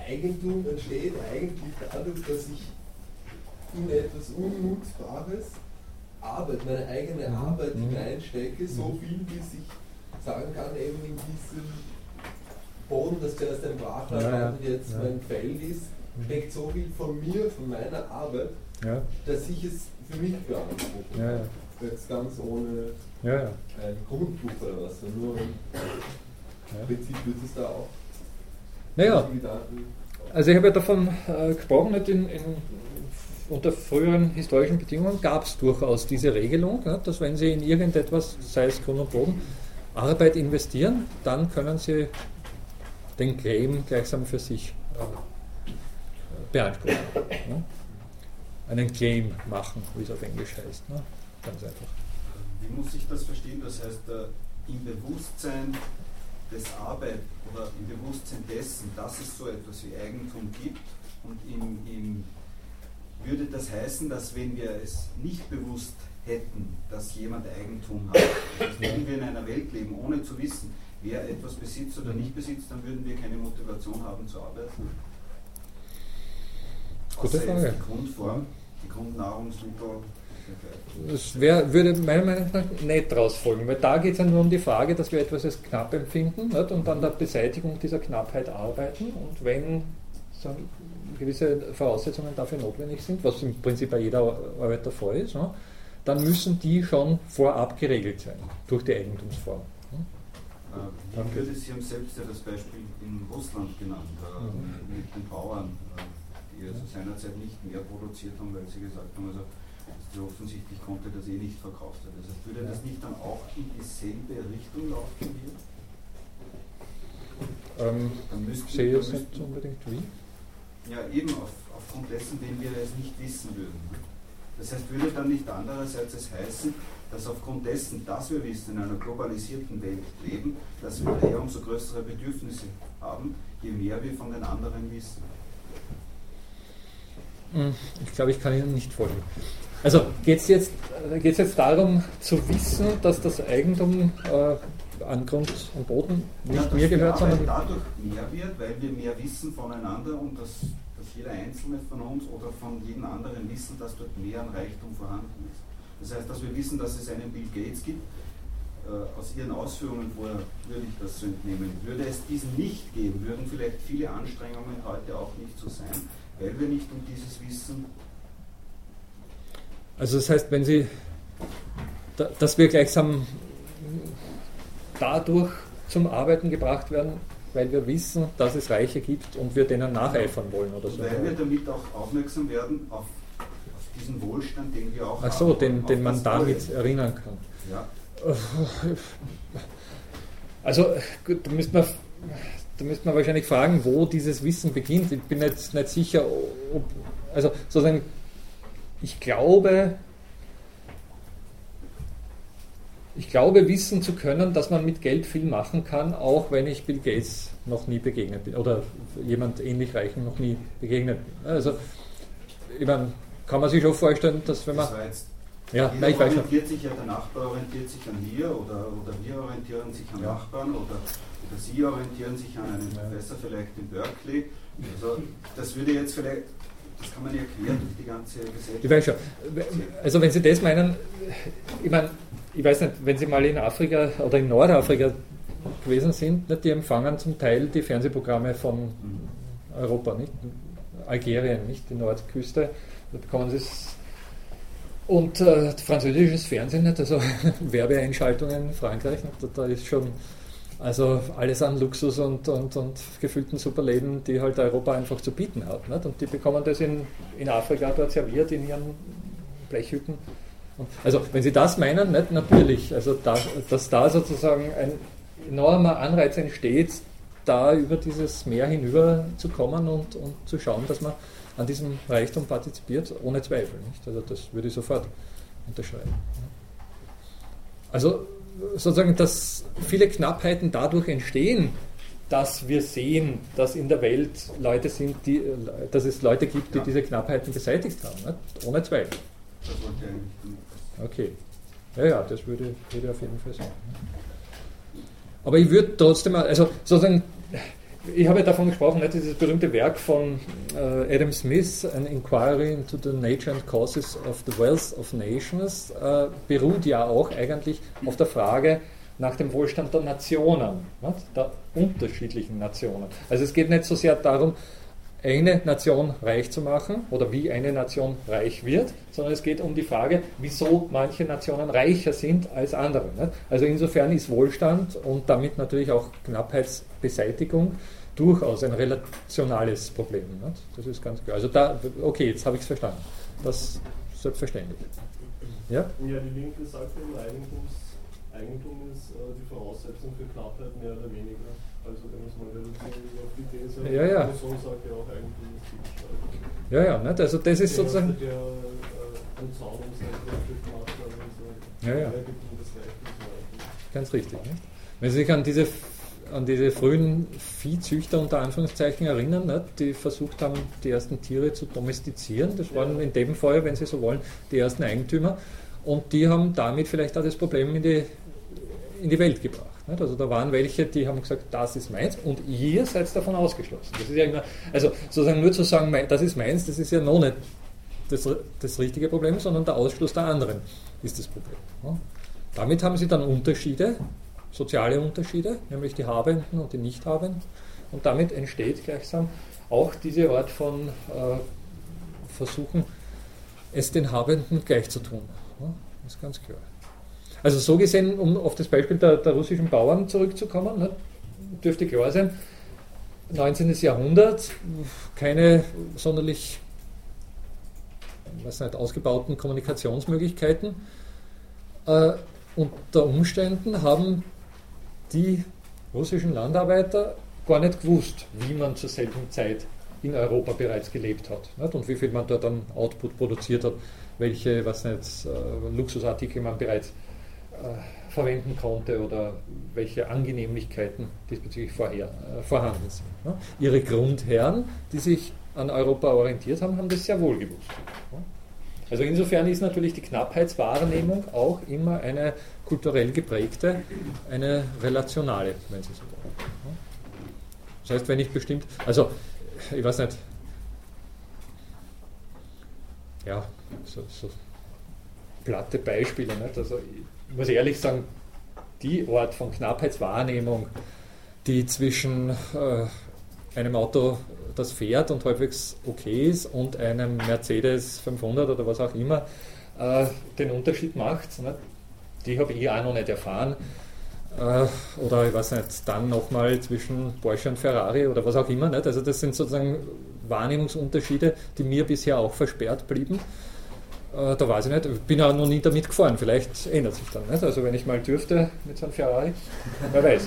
Eigentum entsteht eigentlich dadurch, dass ich in etwas Unnutzbares Arbeit, meine eigene. Arbeit mhm. hineinstecke, so mhm. viel, bis ich sagen kann, eben in diesem Boden, das zuerst ein Brachland ja, und jetzt ja. mein Feld ist, steckt so viel von mir, von meiner Arbeit, ja. dass ich es für mich beanspruche. Ja, ja. Jetzt ganz ohne ja, ja. ein Grundbuch oder was, nur im Prinzip wird es da auch. Naja, also ich habe ja davon äh, gesprochen, nicht in, in, unter früheren historischen Bedingungen gab es durchaus diese Regelung, ja, dass wenn Sie in irgendetwas, sei es Grund und Boden, Arbeit investieren, dann können Sie den Claim gleichsam für sich äh, beanspruchen. Ja. Einen Claim machen, wie es auf Englisch heißt. Ne? Ganz einfach. Wie muss ich das verstehen? Das heißt, äh, im Bewusstsein des Arbeit oder im Bewusstsein dessen, dass es so etwas wie Eigentum gibt und im, im, würde das heißen, dass wenn wir es nicht bewusst hätten, dass jemand Eigentum hat, dass wenn wir in einer Welt leben, ohne zu wissen, wer etwas besitzt oder nicht besitzt, dann würden wir keine Motivation haben zu arbeiten. Gute Frage. Die Grundform, die Grundnahrungsmittel das wär, würde meiner Meinung nach nicht daraus folgen, weil da geht es ja nur um die Frage, dass wir etwas als knapp empfinden nicht? und an der Beseitigung dieser Knappheit arbeiten. Und wenn so gewisse Voraussetzungen dafür notwendig sind, was im Prinzip bei jeder Arbeit der Fall ist, ne? dann müssen die schon vorab geregelt sein durch die Eigentumsform. Äh, Sie haben selbst ja das Beispiel in Russland genannt, äh, mhm. mit den Bauern, äh, die also seinerzeit nicht mehr produziert haben, weil sie gesagt haben, also also offensichtlich konnte das eh nicht verkauft werden. Das heißt, würde das nicht dann auch in dieselbe Richtung laufen wie? Ähm, dann müssten, sehe es nicht unbedingt wie. Ja, eben auf, aufgrund dessen, wenn wir es nicht wissen würden. Ne? Das heißt, würde dann nicht andererseits es heißen, dass aufgrund dessen, dass wir wissen, in einer globalisierten Welt leben, dass wir daher umso größere Bedürfnisse haben, je mehr wir von den anderen wissen. Hm, ich glaube, ich kann Ihnen nicht folgen. Also geht es jetzt, geht's jetzt darum zu wissen, dass das Eigentum äh, an Grund und Boden nicht ja, mir gehört, sondern dadurch mehr wird, weil wir mehr wissen voneinander und dass, dass jeder Einzelne von uns oder von jedem anderen wissen, dass dort mehr an Reichtum vorhanden ist. Das heißt, dass wir wissen, dass es einen Bill Gates gibt. Äh, aus Ihren Ausführungen vorher würde ich das so entnehmen. Würde es diesen nicht geben, würden vielleicht viele Anstrengungen heute auch nicht so sein, weil wir nicht um dieses Wissen also das heißt, wenn Sie, dass wir gleichsam dadurch zum Arbeiten gebracht werden, weil wir wissen, dass es Reiche gibt und wir denen nacheifern wollen oder so. Weil wir damit auch aufmerksam werden auf, auf diesen Wohlstand, den wir auch Ach so, haben, den, den man damit Wohl. erinnern kann. Ja. Also gut, da müsste man da müsste man wahrscheinlich fragen, wo dieses Wissen beginnt. Ich bin jetzt nicht sicher, ob, also sozusagen ich glaube, ich glaube wissen zu können, dass man mit Geld viel machen kann, auch wenn ich Bill Gates noch nie begegnet bin oder jemand ähnlich Reichen noch nie begegnet bin. Also, ich meine, kann man sich schon vorstellen, dass wenn man. Das ja, nein, ich weiß orientiert sich ja, der Nachbar orientiert sich an mir oder, oder wir orientieren sich an ja. Nachbarn oder Sie orientieren sich an einen ja. Professor vielleicht in Berkeley. Also das würde jetzt vielleicht das kann man ja erklären durch die ganze Gesellschaft. Ich weiß schon. Also wenn Sie das meinen, ich meine, ich weiß nicht, wenn Sie mal in Afrika oder in Nordafrika gewesen sind, nicht, die empfangen zum Teil die Fernsehprogramme von Europa, nicht? Algerien, nicht die Nordküste, da bekommen Sie es. Und äh, französisches Fernsehen, nicht? also Werbeeinschaltungen in Frankreich, nicht? da ist schon Also alles an Luxus und, und, und gefüllten Superläden, die halt Europa einfach zu bieten hat. Nicht? Und die bekommen das in, in Afrika dort serviert, in ihren Blechhütten. Also wenn Sie das meinen, nicht natürlich, also da, dass da sozusagen ein enormer Anreiz entsteht, da über dieses Meer hinüber zu kommen und, und zu schauen, dass man an diesem Reichtum partizipiert, ohne Zweifel. Nicht? Also das würde ich sofort unterschreiben. Also sozusagen, dass viele Knappheiten dadurch entstehen, dass wir sehen, dass in der Welt Leute sind, die, dass es Leute gibt, die ja. diese Knappheiten beseitigt haben. Nicht? Ohne Zweifel. Okay. Ja, ja, das würde, würde auf jeden Fall sein. Aber ich würde trotzdem, also sozusagen, ich habe ja davon gesprochen, nicht, dieses berühmte Werk von äh, Adam Smith, An Inquiry into the Nature and Causes of the Wealth of Nations, äh, beruht ja auch eigentlich auf der Frage nach dem Wohlstand der Nationen, nicht? der unterschiedlichen Nationen. Also es geht nicht so sehr darum, eine Nation reich zu machen oder wie eine Nation reich wird, sondern es geht um die Frage, wieso manche Nationen reicher sind als andere. Nicht? Also insofern ist Wohlstand und damit natürlich auch Knappheitsbeseitigung durchaus ein relationales Problem. Nicht? Das ist ganz klar. Also da, okay, jetzt habe ich es verstanden. Das ist selbstverständlich. Ja? Ja, die Linke sagt, Eigentums, Eigentum ist äh, die Voraussetzung für Knappheit mehr oder weniger. Also wenn man es mal reduzieren auf die These, ja, ja. so sagt ja auch eigentlich nicht Ja, ja, nicht? also das ist sozusagen... Der, äh, gemacht so, ja, ja. Ganz richtig. Nicht? Wenn Sie sich an diese, an diese frühen Viehzüchter unter Anführungszeichen erinnern, nicht? die versucht haben, die ersten Tiere zu domestizieren, das waren ja. in dem Fall, wenn Sie so wollen, die ersten Eigentümer. Und die haben damit vielleicht auch das Problem in die, in die Welt gebracht. Also da waren welche, die haben gesagt, das ist meins und ihr seid davon ausgeschlossen. Das ist ja immer, also sozusagen nur zu sagen, das ist meins, das ist ja noch nicht das, das richtige Problem, sondern der Ausschluss der anderen ist das Problem. Damit haben sie dann Unterschiede, soziale Unterschiede, nämlich die Habenden und die Nichthabenden. Und damit entsteht gleichsam auch diese Art von äh, Versuchen, es den Habenden gleich zu tun. Ist ganz klar. Also so gesehen, um auf das Beispiel der, der russischen Bauern zurückzukommen, ne, dürfte klar sein, 19. Jahrhundert, keine sonderlich weiß nicht, ausgebauten Kommunikationsmöglichkeiten. Äh, unter Umständen haben die russischen Landarbeiter gar nicht gewusst, wie man zur selben Zeit in Europa bereits gelebt hat nicht? und wie viel man dort an Output produziert hat, welche was nicht, äh, Luxusartikel man bereits äh, verwenden konnte oder welche Angenehmlichkeiten diesbezüglich vorher, äh, vorhanden sind. Ne? Ihre Grundherren, die sich an Europa orientiert haben, haben das sehr wohl gewusst. Ne? Also insofern ist natürlich die Knappheitswahrnehmung auch immer eine kulturell geprägte, eine relationale, wenn Sie so wollen. Ne? Das heißt, wenn ich bestimmt, also ich weiß nicht, ja, so, so platte Beispiele, nicht? also muss ich ehrlich sagen, die Art von Knappheitswahrnehmung, die zwischen äh, einem Auto, das fährt und halbwegs okay ist, und einem Mercedes 500 oder was auch immer, äh, den Unterschied macht, ne? die habe ich auch noch nicht erfahren. Äh, oder ich weiß nicht, dann nochmal zwischen Porsche und Ferrari oder was auch immer. Nicht? Also das sind sozusagen Wahrnehmungsunterschiede, die mir bisher auch versperrt blieben. Äh, da weiß ich nicht, ich bin auch noch nie damit gefahren, vielleicht ändert sich dann. Nicht? Also wenn ich mal dürfte mit so einem Ferrari, wer weiß.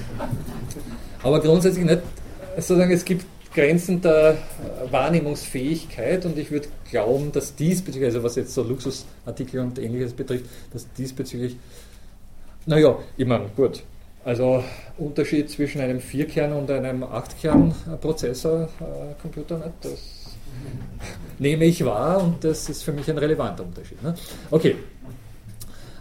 Aber grundsätzlich nicht, sozusagen, es gibt Grenzen der Wahrnehmungsfähigkeit und ich würde glauben, dass diesbezüglich, also was jetzt so Luxusartikel und ähnliches betrifft, dass diesbezüglich, naja, immer gut. Also Unterschied zwischen einem Vierkern- und einem Achtkern-Prozessor-Computer, äh, das nehme ich wahr und das ist für mich ein relevanter Unterschied. Ne? Okay.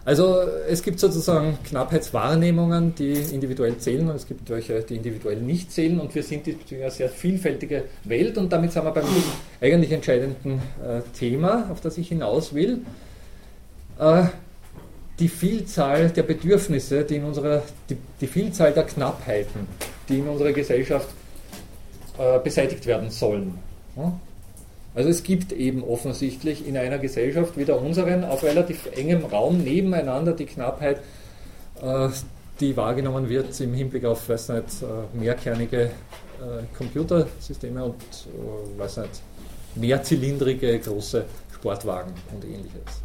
Also es gibt sozusagen Knappheitswahrnehmungen, die individuell zählen und es gibt welche, die individuell nicht zählen und wir sind eine sehr vielfältige Welt und damit sind wir beim eigentlich entscheidenden äh, Thema, auf das ich hinaus will. Äh, die Vielzahl der Bedürfnisse, die in unserer, die, die Vielzahl der Knappheiten, die in unserer Gesellschaft äh, beseitigt werden sollen. Ja? Also es gibt eben offensichtlich in einer Gesellschaft wie der unseren auf relativ engem Raum nebeneinander die Knappheit, äh, die wahrgenommen wird im Hinblick auf weiß nicht, mehrkernige Computersysteme und weiß nicht, mehrzylindrige große Sportwagen und ähnliches.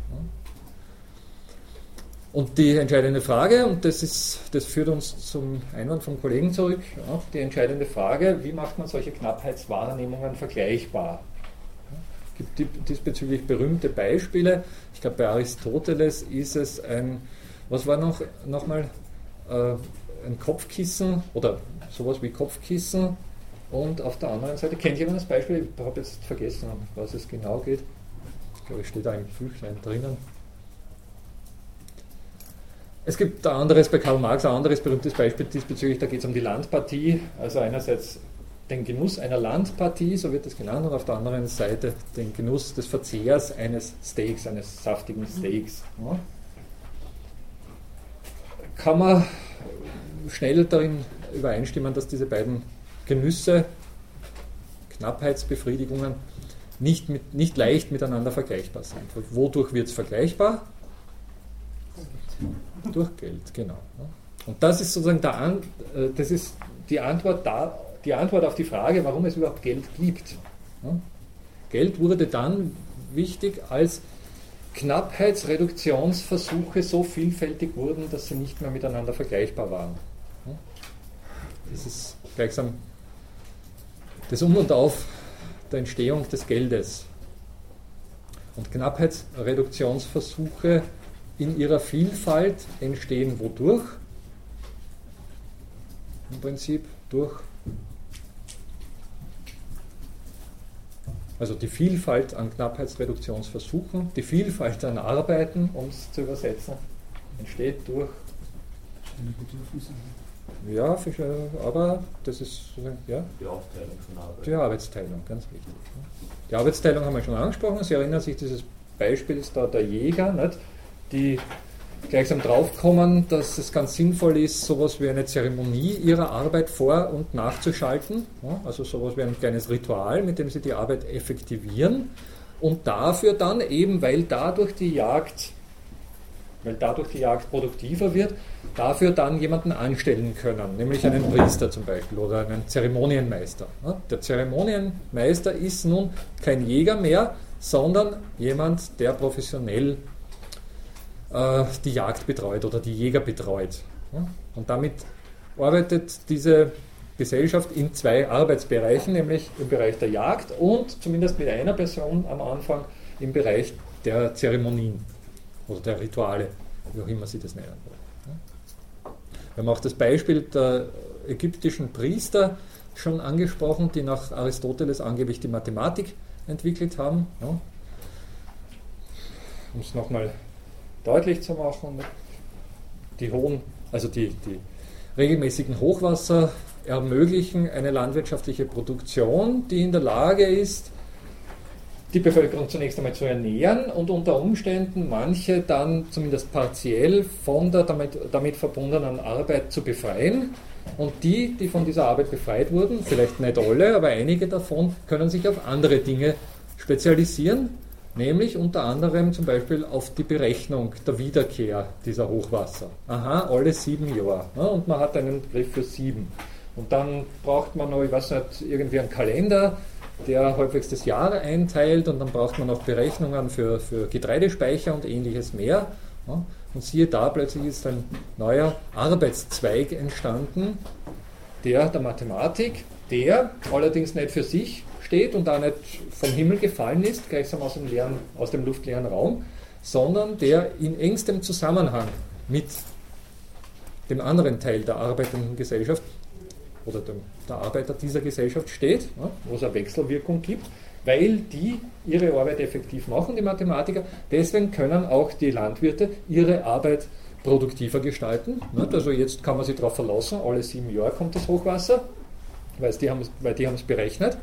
Und die entscheidende Frage, und das, ist, das führt uns zum Einwand vom Kollegen zurück, ja, die entscheidende Frage, wie macht man solche Knappheitswahrnehmungen vergleichbar? Gibt diesbezüglich berühmte Beispiele. Ich glaube, bei Aristoteles ist es ein, was war noch nochmal, äh, ein Kopfkissen oder sowas wie Kopfkissen und auf der anderen Seite, kennt jemand das Beispiel? Ich habe jetzt vergessen, was es genau geht. Ich glaube, es steht da im Büchlein drinnen. Es gibt ein anderes bei Karl Marx, ein anderes berühmtes Beispiel diesbezüglich, da geht es um die Landpartie, also einerseits den Genuss einer Landpartie, so wird es genannt, und auf der anderen Seite den Genuss des Verzehrs eines Steaks, eines saftigen Steaks. Ja. Kann man schnell darin übereinstimmen, dass diese beiden Genüsse, Knappheitsbefriedigungen, nicht, mit, nicht leicht miteinander vergleichbar sind. Wodurch wird es vergleichbar? Durch Geld, genau. Und das ist sozusagen der An äh, das ist die Antwort, da, die Antwort auf die Frage, warum es überhaupt Geld gibt. Geld wurde dann wichtig, als Knappheitsreduktionsversuche so vielfältig wurden, dass sie nicht mehr miteinander vergleichbar waren. Das ist gleichsam das Um und Auf der Entstehung des Geldes. Und Knappheitsreduktionsversuche in ihrer Vielfalt entstehen wodurch? Im Prinzip durch. Also die Vielfalt an Knappheitsreduktionsversuchen, die Vielfalt an Arbeiten, um es zu übersetzen, entsteht durch. Ja, aber das ist ja, die Aufteilung von Arbeit. Die Arbeitsteilung, ganz wichtig. Die Arbeitsteilung haben wir schon angesprochen. Sie erinnern sich dieses Beispiels da der Jäger. Nicht? die gleichsam draufkommen, dass es ganz sinnvoll ist, sowas wie eine Zeremonie ihrer Arbeit vor- und nachzuschalten. Also sowas wie ein kleines Ritual, mit dem sie die Arbeit effektivieren. Und dafür dann eben, weil dadurch die Jagd, weil dadurch die Jagd produktiver wird, dafür dann jemanden anstellen können, nämlich einen Priester zum Beispiel oder einen Zeremonienmeister. Der Zeremonienmeister ist nun kein Jäger mehr, sondern jemand, der professionell äh, die Jagd betreut oder die Jäger betreut. Und damit arbeitet diese Gesellschaft in zwei Arbeitsbereichen, nämlich im Bereich der Jagd und zumindest mit einer Person am Anfang im Bereich der Zeremonien oder der Rituale, wie auch immer Sie das nennen wollen. Wir haben auch das Beispiel der ägyptischen Priester schon angesprochen, die nach Aristoteles angeblich die Mathematik entwickelt haben. Um es nochmal deutlich zu machen. Die hohen, also die, die regelmäßigen Hochwasser ermöglichen eine landwirtschaftliche Produktion, die in der Lage ist, die Bevölkerung zunächst einmal zu ernähren und unter Umständen manche dann zumindest partiell von der damit, damit verbundenen Arbeit zu befreien. Und die, die von dieser Arbeit befreit wurden, vielleicht nicht alle, aber einige davon, können sich auf andere Dinge spezialisieren nämlich unter anderem zum Beispiel auf die Berechnung der Wiederkehr dieser Hochwasser. Aha, alle sieben Jahre. Ja, und man hat einen Begriff für sieben. Und dann braucht man noch, ich weiß nicht, irgendwie einen Kalender, der halbwegs das Jahr einteilt und dann braucht man noch Berechnungen für, für Getreidespeicher und ähnliches mehr. Ja, und siehe da, plötzlich ist ein neuer Arbeitszweig entstanden, der der Mathematik, der allerdings nicht für sich steht und da nicht vom Himmel gefallen ist, gleichsam aus dem, leeren, aus dem luftleeren Raum, sondern der in engstem Zusammenhang mit dem anderen Teil der arbeitenden Gesellschaft oder dem, der Arbeiter dieser Gesellschaft steht, wo es eine Wechselwirkung gibt, weil die ihre Arbeit effektiv machen, die Mathematiker. Deswegen können auch die Landwirte ihre Arbeit produktiver gestalten. Also jetzt kann man sich darauf verlassen, alle sieben Jahre kommt das Hochwasser, weil die haben es berechnet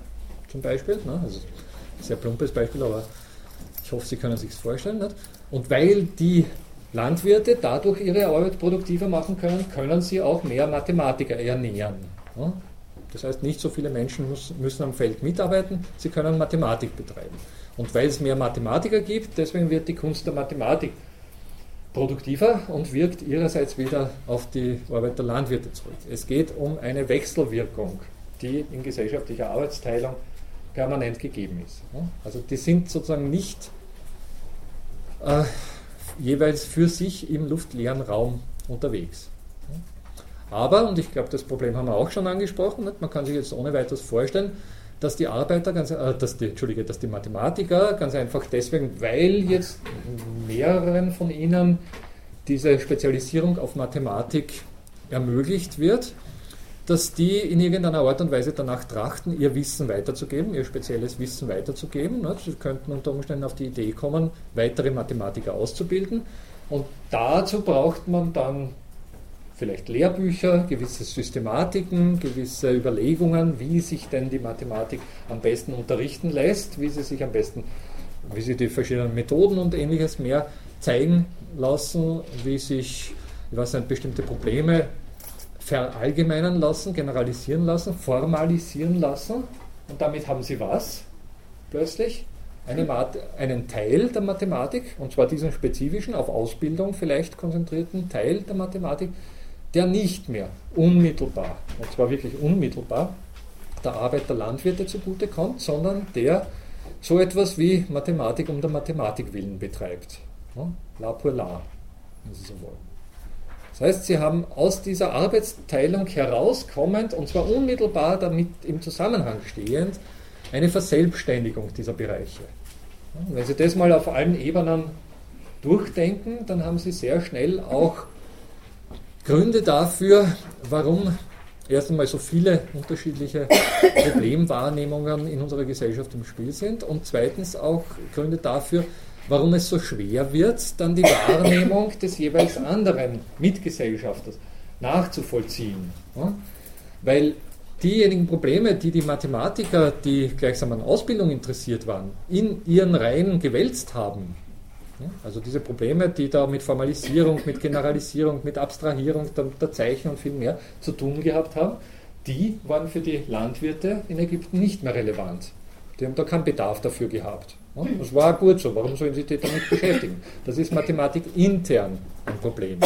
zum Beispiel. Ne? Also sehr plumpes Beispiel, aber ich hoffe, Sie können sich es vorstellen. Nicht? Und weil die Landwirte dadurch ihre Arbeit produktiver machen können, können sie auch mehr Mathematiker ernähren. Ne? Das heißt, nicht so viele Menschen müssen am Feld mitarbeiten, sie können Mathematik betreiben. Und weil es mehr Mathematiker gibt, deswegen wird die Kunst der Mathematik produktiver und wirkt ihrerseits wieder auf die Arbeit der Landwirte zurück. Es geht um eine Wechselwirkung, die in gesellschaftlicher Arbeitsteilung permanent gegeben ist. Also die sind sozusagen nicht äh, jeweils für sich im luftleeren Raum unterwegs. Aber, und ich glaube, das Problem haben wir auch schon angesprochen, man kann sich jetzt ohne weiteres vorstellen, dass die Arbeiter, ganz, äh, dass die, Entschuldige, dass die Mathematiker ganz einfach deswegen, weil jetzt mehreren von ihnen diese Spezialisierung auf Mathematik ermöglicht wird, dass die in irgendeiner Art und Weise danach trachten, ihr Wissen weiterzugeben, ihr spezielles Wissen weiterzugeben. Ne? Sie könnten unter Umständen auf die Idee kommen, weitere Mathematiker auszubilden. Und dazu braucht man dann vielleicht Lehrbücher, gewisse Systematiken, gewisse Überlegungen, wie sich denn die Mathematik am besten unterrichten lässt, wie sie sich am besten, wie sie die verschiedenen Methoden und ähnliches mehr zeigen lassen, wie sich, ich weiß bestimmte Probleme verallgemeinern lassen, generalisieren lassen, formalisieren lassen. Und damit haben Sie was plötzlich? Eine einen Teil der Mathematik, und zwar diesen spezifischen, auf Ausbildung vielleicht konzentrierten Teil der Mathematik, der nicht mehr unmittelbar, und zwar wirklich unmittelbar, der Arbeit der Landwirte zugutekommt, sondern der so etwas wie Mathematik um der Mathematik willen betreibt. La pour la, wenn Sie so wollen. Das heißt, sie haben aus dieser Arbeitsteilung herauskommend, und zwar unmittelbar damit im Zusammenhang stehend, eine Verselbstständigung dieser Bereiche. wenn Sie das mal auf allen Ebenen durchdenken, dann haben Sie sehr schnell auch Gründe dafür, warum erst einmal so viele unterschiedliche Problemwahrnehmungen in unserer Gesellschaft im Spiel sind und zweitens auch Gründe dafür, warum es so schwer wird, dann die Wahrnehmung des jeweils anderen Mitgesellschafters nachzuvollziehen. Weil diejenigen Probleme, die die Mathematiker, die gleichsam an Ausbildung interessiert waren, in ihren Reihen gewälzt haben, also diese Probleme, die da mit Formalisierung, mit Generalisierung, mit Abstrahierung der, Zeichen und viel mehr zu tun gehabt haben, die waren für die Landwirte in Ägypten nicht mehr relevant. Die haben da keinen Bedarf dafür gehabt. Das war gut so. Warum sollen Sie sich damit beschäftigen? Das ist Mathematik intern ein Problem.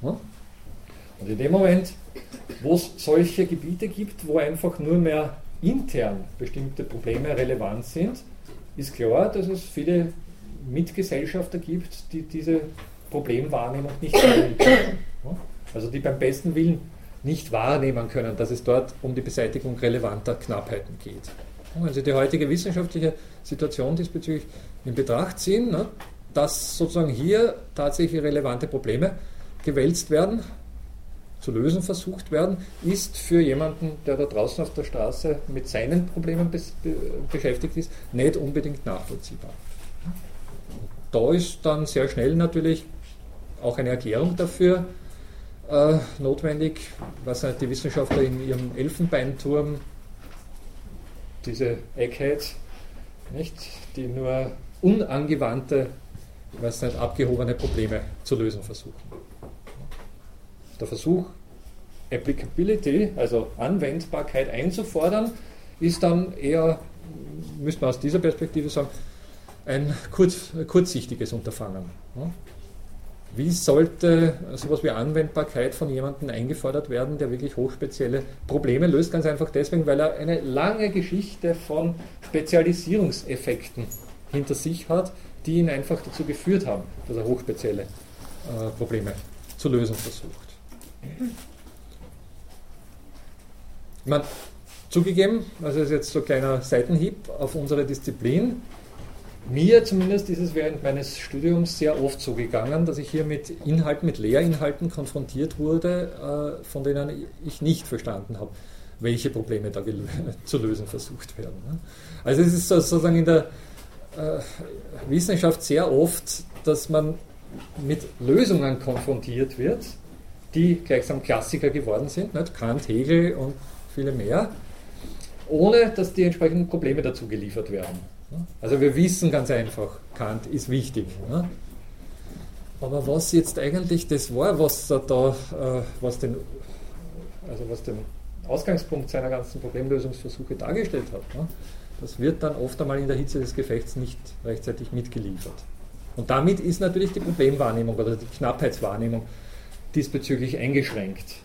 Und in dem Moment, wo es solche Gebiete gibt, wo einfach nur mehr intern bestimmte Probleme relevant sind, ist klar, dass es viele Mitgesellschafter gibt, die diese Problemwahrnehmung nicht wahrnehmen können. Also die beim besten Willen nicht wahrnehmen können, dass es dort um die Beseitigung relevanter Knappheiten geht. Sie die heutige wissenschaftliche Situation diesbezüglich in Betracht ziehen, ne, dass sozusagen hier tatsächlich relevante Probleme gewälzt werden, zu lösen versucht werden, ist für jemanden, der da draußen auf der Straße mit seinen Problemen beschäftigt ist, nicht unbedingt nachvollziehbar. Da ist dann sehr schnell natürlich auch eine Erklärung dafür äh, notwendig, was die Wissenschaftler in ihrem Elfenbeinturm diese Eggheads, nicht, die nur unangewandte, weiß nicht, abgehobene Probleme zu lösen versuchen. Der Versuch, Applicability, also Anwendbarkeit einzufordern, ist dann eher, müsste man aus dieser Perspektive sagen, ein kurz, kurzsichtiges Unterfangen. Wie sollte sowas wie Anwendbarkeit von jemandem eingefordert werden, der wirklich hochspezielle Probleme löst? Ganz einfach deswegen, weil er eine lange Geschichte von Spezialisierungseffekten hinter sich hat, die ihn einfach dazu geführt haben, dass er hochspezielle äh, Probleme zu lösen versucht. Ich meine, zugegeben, also ist jetzt so ein kleiner Seitenhieb auf unsere Disziplin. Mir zumindest ist es während meines Studiums sehr oft so gegangen, dass ich hier mit Inhalten, mit Lehrinhalten konfrontiert wurde, äh, von denen ich nicht verstanden habe, welche Probleme da zu lösen versucht werden. Ne? Also es ist sozusagen in der äh, Wissenschaft sehr oft, dass man mit Lösungen konfrontiert wird, die gleichsam Klassiker geworden sind, nicht? Kant, Hegel und viele mehr, ohne dass die entsprechenden Probleme dazu geliefert werden. Also wir wissen ganz einfach, Kant ist wichtig. Aber was jetzt eigentlich das war, was er da, äh, was den, also was den Ausgangspunkt seiner ganzen Problemlösungsversuche dargestellt hat, das wird dann oft einmal in der Hitze des Gefechts nicht rechtzeitig mitgeliefert. Und damit ist natürlich die Problemwahrnehmung oder die Knappheitswahrnehmung diesbezüglich eingeschränkt.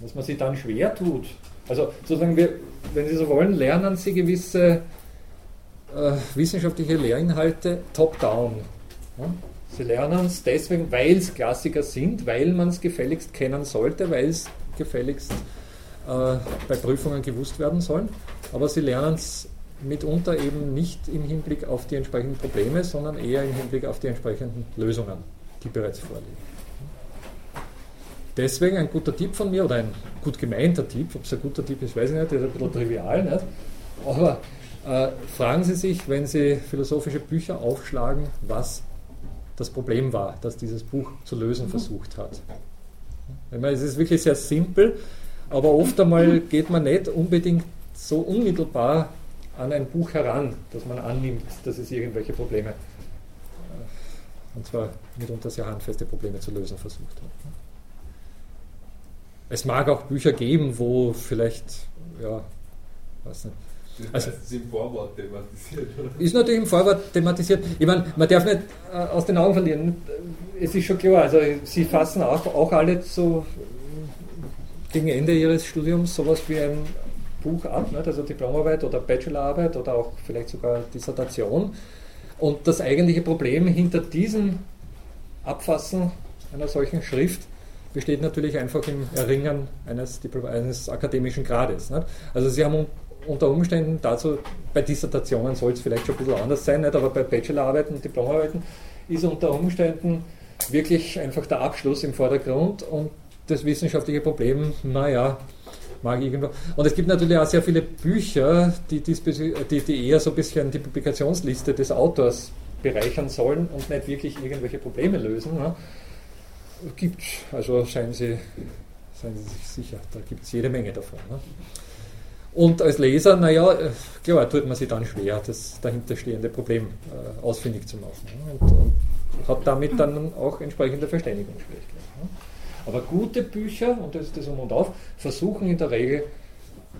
Dass man sich dann schwer tut. Also sozusagen, wir, wenn Sie so wollen, lernen Sie gewisse äh, wissenschaftliche Lehrinhalte top-down. Ja? Sie lernen es deswegen, weil es Klassiker sind, weil man es gefälligst kennen sollte, weil es gefälligst äh, bei Prüfungen gewusst werden soll. Aber sie lernen es mitunter eben nicht im Hinblick auf die entsprechenden Probleme, sondern eher im Hinblick auf die entsprechenden Lösungen, die bereits vorliegen. Deswegen ein guter Tipp von mir, oder ein gut gemeinter Tipp, ob es ein guter Tipp ist, weiß ich nicht, das ist ein bisschen trivial, nicht? aber äh, fragen Sie sich, wenn Sie philosophische Bücher aufschlagen, was das Problem war, das dieses Buch zu lösen mhm. versucht hat. Ich meine, es ist wirklich sehr simpel, aber oft einmal geht man nicht unbedingt so unmittelbar an ein Buch heran, dass man annimmt, dass es irgendwelche Probleme, äh, und zwar mitunter sehr handfeste Probleme zu lösen versucht hat. Es mag auch Bücher geben, wo vielleicht, ja, weiß nicht, also, das ist im Vorwort thematisiert, oder? Ist natürlich im Vorwort thematisiert. Ich meine, man darf nicht äh, aus den Augen verlieren. Es ist schon klar, also sie fassen auch, auch alle so gegen Ende ihres Studiums sowas wie ein Buch ab, nicht? also Diplomarbeit oder Bachelorarbeit oder auch vielleicht sogar Dissertation. Und das eigentliche Problem hinter diesem Abfassen einer solchen Schrift besteht natürlich einfach im Erringen eines, eines akademischen Grades. Nicht? Also Sie haben unter Umständen dazu, bei Dissertationen soll es vielleicht schon ein bisschen anders sein, nicht? aber bei Bachelorarbeiten und Diplomarbeiten ist unter Umständen wirklich einfach der Abschluss im Vordergrund und das wissenschaftliche Problem, naja, mag irgendwo. Und es gibt natürlich auch sehr viele Bücher, die, die, die eher so ein bisschen die Publikationsliste des Autors bereichern sollen und nicht wirklich irgendwelche Probleme lösen. Ne? Gibt, also seien Sie, seien Sie sich sicher, da gibt es jede Menge davon. Ne? Und als Leser, naja, äh, klar, tut man sich dann schwer, das dahinterstehende Problem äh, ausfindig zu machen. Ne? Und, und, hat damit dann auch entsprechende Verständigungsschwierigkeiten. Ne? Aber gute Bücher, und das ist das Um und Auf, versuchen in der Regel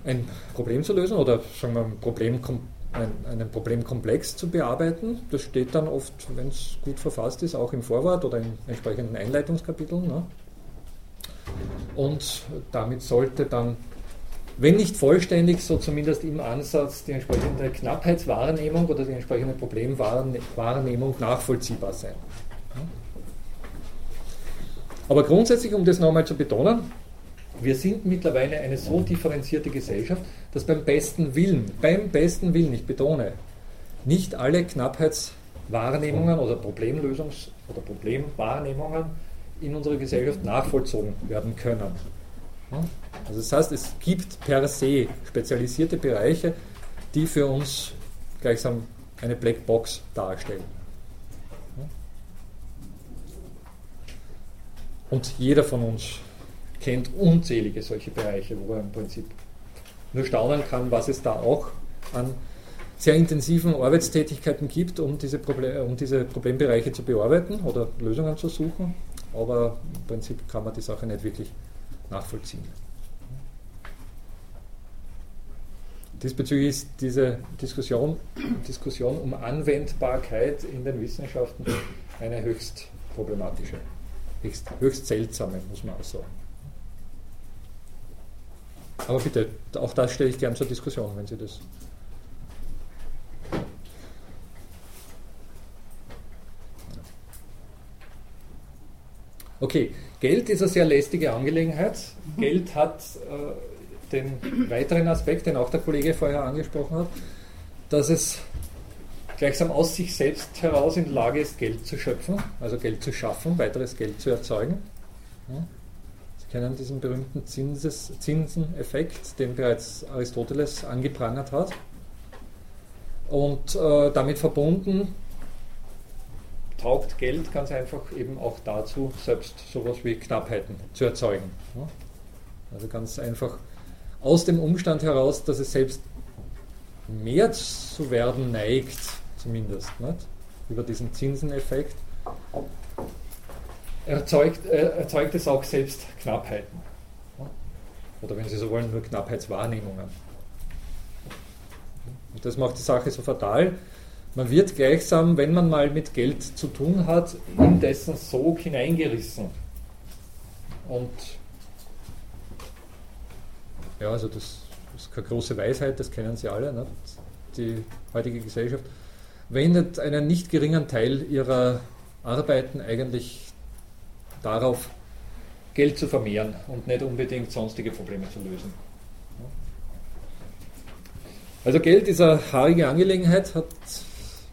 ein Problem zu lösen oder sagen wir ein Problem, ein, einen Problemkomplex zu bearbeiten. Das steht dann oft, wenn es gut verfasst ist, auch im Vorwort oder in entsprechenden Einleitungskapiteln. Ne? Und damit sollte dann wenn nicht vollständig, so zumindest im Ansatz die entsprechende Knappheitswahrnehmung oder die entsprechende Problemwahrnehmung nachvollziehbar sein. Aber grundsätzlich, um das nochmal zu betonen, wir sind mittlerweile eine so differenzierte Gesellschaft, dass beim besten Willen, beim besten Willen, ich betone, nicht alle Knappheitswahrnehmungen oder Problemlösungs- oder Problemwahrnehmungen in unserer Gesellschaft nachvollzogen werden können. Also das heißt, es gibt per se spezialisierte Bereiche, die für uns gleichsam eine Blackbox darstellen. Und jeder von uns kennt unzählige solche Bereiche, wo er im Prinzip nur staunen kann, was es da auch an sehr intensiven Arbeitstätigkeiten gibt, um diese, Problem, um diese Problembereiche zu bearbeiten oder Lösungen zu suchen. Aber im Prinzip kann man die Sache nicht wirklich nachvollziehen. Diesbezüglich ist diese Diskussion, Diskussion um Anwendbarkeit in den Wissenschaften eine höchst problematische, höchst, höchst seltsame, muss man auch sagen. Aber bitte, auch das stelle ich gern zur Diskussion, wenn Sie das. Okay, Geld ist eine sehr lästige Angelegenheit. Geld hat äh, den weiteren Aspekt, den auch der Kollege vorher angesprochen hat, dass es gleichsam aus sich selbst heraus in der Lage ist, Geld zu schöpfen, also Geld zu schaffen, weiteres Geld zu erzeugen. Ja. Sie kennen diesen berühmten Zinses, Zinseneffekt, den bereits Aristoteles angeprangert hat. Und äh, damit verbunden taugt Geld ganz einfach eben auch dazu, selbst sowas wie Knappheiten zu erzeugen. Also ganz einfach aus dem Umstand heraus, dass es selbst mehr zu werden neigt, zumindest, nicht? über diesen Zinseneffekt, erzeugt, äh, erzeugt es auch selbst Knappheiten. Oder wenn Sie so wollen, nur Knappheitswahrnehmungen. Und das macht die Sache so fatal, man wird gleichsam, wenn man mal mit Geld zu tun hat, in dessen Sog hineingerissen. Und ja, also das, ist keine große Weisheit, das kennen Sie alle, ne? die heutige Gesellschaft wendet einen nicht geringen Teil ihrer Arbeiten eigentlich darauf, Geld zu vermehren und nicht unbedingt sonstige Probleme zu lösen. Also Geld ist eine haarige Angelegenheit, hat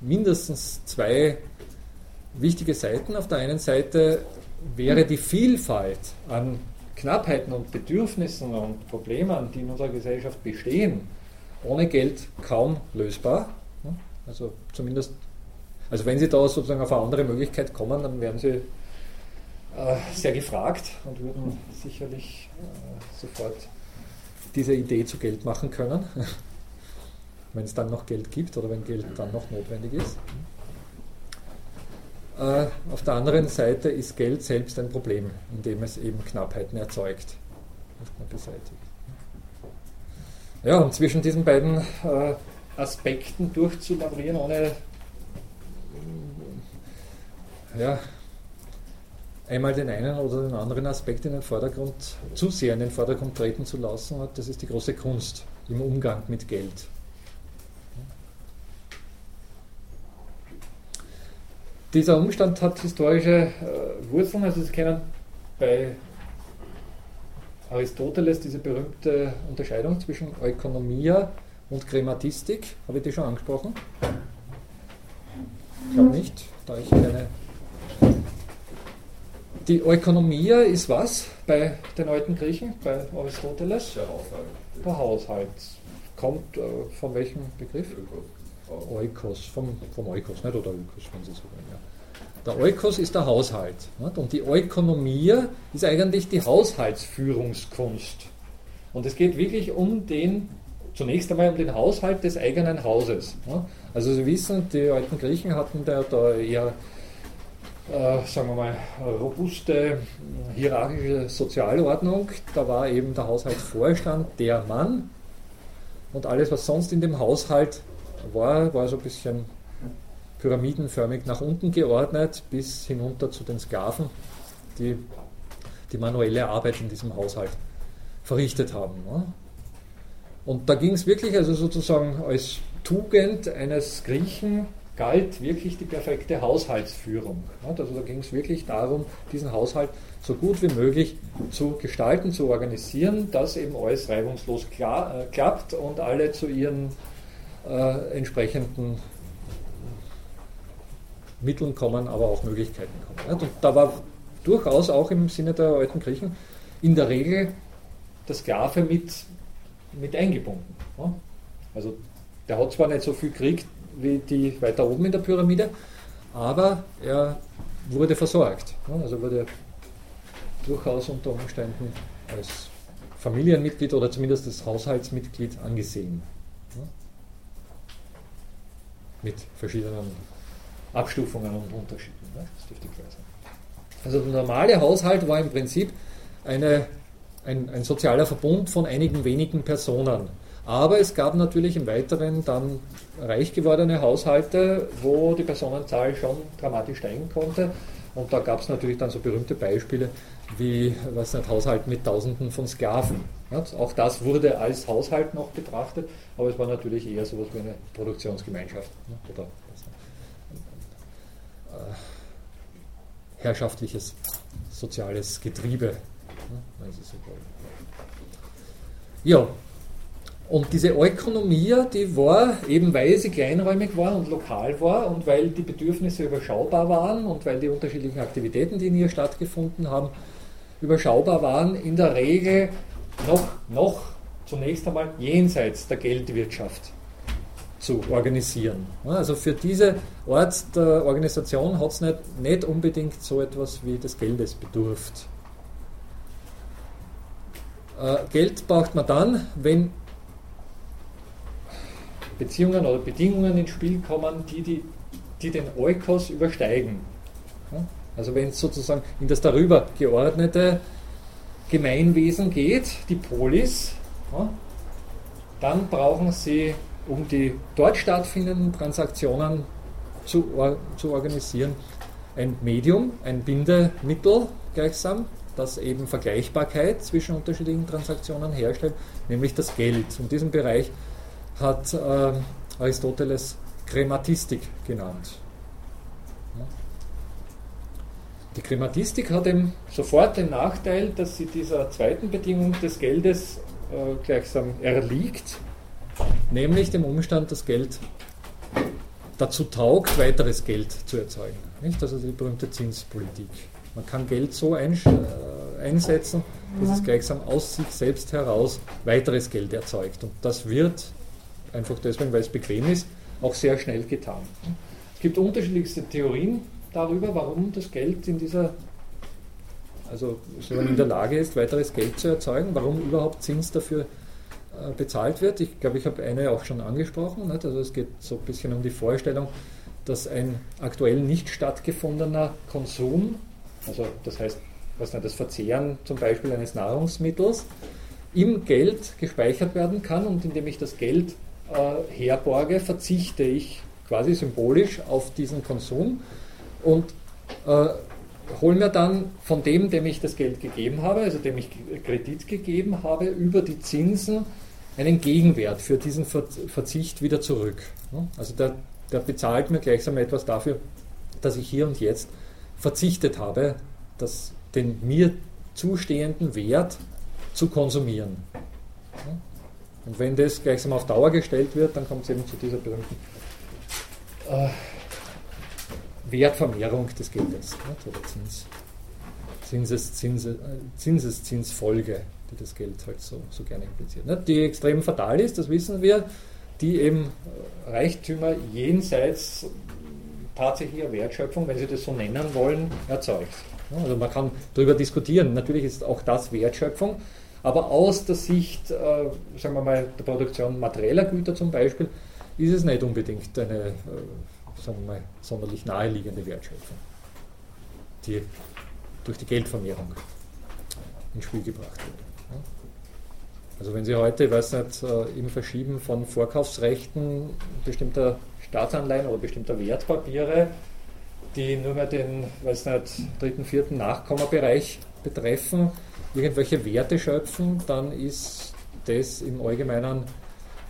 mindestens zwei wichtige Seiten. Auf der einen Seite wäre die Vielfalt an Knappheiten und Bedürfnissen und Problemen, die in unserer Gesellschaft bestehen, ohne Geld kaum lösbar. Also zumindest, also wenn Sie da sozusagen auf eine andere Möglichkeit kommen, dann werden Sie äh, sehr gefragt und würden sicherlich äh, sofort diese Idee zu Geld machen können, wenn es dann noch Geld gibt oder wenn Geld dann noch notwendig ist. Äh, auf der anderen Seite ist Geld selbst ein Problem, indem es eben Knappheiten erzeugt, nicht beseitigt. Ja, und zwischen diesen beiden äh, Aspekten durchzulaborieren, ohne ja, einmal den einen oder den anderen Aspekt in den Vordergrund, zu sehr in den Vordergrund treten zu lassen, das ist die große Kunst im Umgang mit Geld. Dieser Umstand hat historische äh, Wurzeln, also Sie kennen bei Aristoteles diese berühmte Unterscheidung zwischen Ökonomia und Grammatistik. Habe ich die schon angesprochen? Ich glaube nicht, da ich keine. Die Ökonomia ist was bei den alten Griechen, bei Aristoteles? Der Haushalt. Der Haushalt. Kommt äh, von welchem Begriff? Oikos, vom, vom Oikos, nicht? Oder Ökos, wenn Sie so wollen. Ja. Der Oikos ist der Haushalt. Nicht? Und die Ökonomia ist eigentlich die Haushaltsführungskunst. Und es geht wirklich um den zunächst einmal um den Haushalt des eigenen Hauses. Also Sie wissen, die alten Griechen hatten da, da eher, äh, sagen wir mal, robuste hierarchische Sozialordnung. Da war eben der Haushaltsvorstand der Mann und alles, was sonst in dem Haushalt war, war so ein bisschen pyramidenförmig nach unten geordnet, bis hinunter zu den Sklaven, die die manuelle Arbeit in diesem Haushalt verrichtet haben. Und da ging es wirklich, also sozusagen als Tugend eines Griechen galt wirklich die perfekte Haushaltsführung. Also da ging es wirklich darum, diesen Haushalt so gut wie möglich zu gestalten, zu organisieren, dass eben alles reibungslos klar, äh, klappt und alle zu ihren äh, entsprechenden Mitteln kommen, aber auch Möglichkeiten kommen. Und da war durchaus auch im Sinne der alten Griechen in der Regel der Sklave mit mit eingebunden. Also der hat zwar nicht so viel gekriegt wie die weiter oben in der Pyramide, aber er wurde versorgt. Also wurde durchaus unter Umständen als Familienmitglied oder zumindest als Haushaltsmitglied angesehen. Mit verschiedenen Abstufungen und Unterschieden. Das dürfte klar sein. Also der normale Haushalt war im Prinzip eine ein, ein sozialer Verbund von einigen wenigen Personen. Aber es gab natürlich im Weiteren dann reich gewordene Haushalte, wo die Personenzahl schon dramatisch steigen konnte. Und da gab es natürlich dann so berühmte Beispiele wie was nicht, Haushalt mit Tausenden von Sklaven. Auch das wurde als Haushalt noch betrachtet, aber es war natürlich eher so etwas wie eine Produktionsgemeinschaft ne, oder äh, herrschaftliches soziales Getriebe wollen. Ja, und diese Ökonomie, die war, eben weil sie kleinräumig war und lokal war und weil die Bedürfnisse überschaubar waren und weil die unterschiedlichen Aktivitäten, die in ihr stattgefunden haben, überschaubar waren, in der Regel noch, noch zunächst einmal jenseits der Geldwirtschaft zu organisieren. Also für diese Art der Organisation hat es nicht, nicht unbedingt so etwas wie des Geldes bedurft. Äh, Geld braucht man dann, wenn Beziehungen oder Bedingungen ins Spiel kommen, die, die, die den Eukos übersteigen. Also wenn es sozusagen in das darüber geordnete Gemeinwesen geht, die Polis, dann brauchen Sie um die dort stattfindenden Transaktionen zu, zu organisieren, ein Medium, ein Bindemittel gleichsam, das eben Vergleichbarkeit zwischen unterschiedlichen Transaktionen herstellt, nämlich das Geld. Und diesen Bereich hat äh, Aristoteles Krematistik genannt. Die Krematistik hat eben sofort den Nachteil, dass sie dieser zweiten Bedingung des Geldes äh, gleichsam erliegt, nämlich dem Umstand, dass Geld dazu taugt, weiteres Geld zu erzeugen. Nicht? Also die berühmte Zinspolitik. Man kann Geld so äh, einsetzen, dass es gleichsam aus sich selbst heraus weiteres Geld erzeugt. Und das wird einfach deswegen, weil es bequem ist, auch sehr schnell getan. Es gibt unterschiedlichste Theorien darüber, warum das Geld in dieser, also in der Lage ist, weiteres Geld zu erzeugen, warum überhaupt Zins dafür äh, bezahlt wird. Ich glaube, ich habe eine auch schon angesprochen. Also es geht so ein bisschen um die Vorstellung, dass ein aktuell nicht stattgefundener Konsum, also das heißt, was nicht, das Verzehren zum Beispiel eines Nahrungsmittels, im Geld gespeichert werden kann und indem ich das Geld äh, herborge, verzichte ich quasi symbolisch auf diesen Konsum und äh, hole mir dann von dem, dem ich das Geld gegeben habe, also dem ich Kredit gegeben habe, über die Zinsen einen Gegenwert für diesen Verzicht wieder zurück. Also der, der bezahlt mir gleichsam etwas dafür, dass ich hier und jetzt verzichtet habe, das, den mir zustehenden Wert zu konsumieren. Und wenn das gleichsam auf Dauer gestellt wird, dann kommt es eben zu dieser berühmten äh, Wertvermehrung des Geldes oder Zins, Zinses, Zinses, äh, Zinseszinsfolge die das Geld halt so, so gerne impliziert. Ne? Die extrem fatal ist, das wissen wir, die eben äh, Reichtümer jenseits tatsächlicher Wertschöpfung, wenn Sie das so nennen wollen, erzeugt. Also man kann darüber diskutieren. Natürlich ist auch das Wertschöpfung, aber aus der Sicht, äh, sagen wir mal, der Produktion materieller Güter zum Beispiel, ist es nicht unbedingt eine, äh, sagen wir mal, sonderlich naheliegende Wertschöpfung, die durch die Geldvermehrung ins Spiel gebracht wird. Also wenn Sie heute, ich weiß nicht, äh, im Verschieben von Vorkaufsrechten bestimmter Staatsanleihen oder bestimmter Wertpapiere, die nur mehr den, weiß nicht, dritten, vierten Nachkommabereich betreffen, irgendwelche Werte schöpfen, dann ist das im Allgemeinen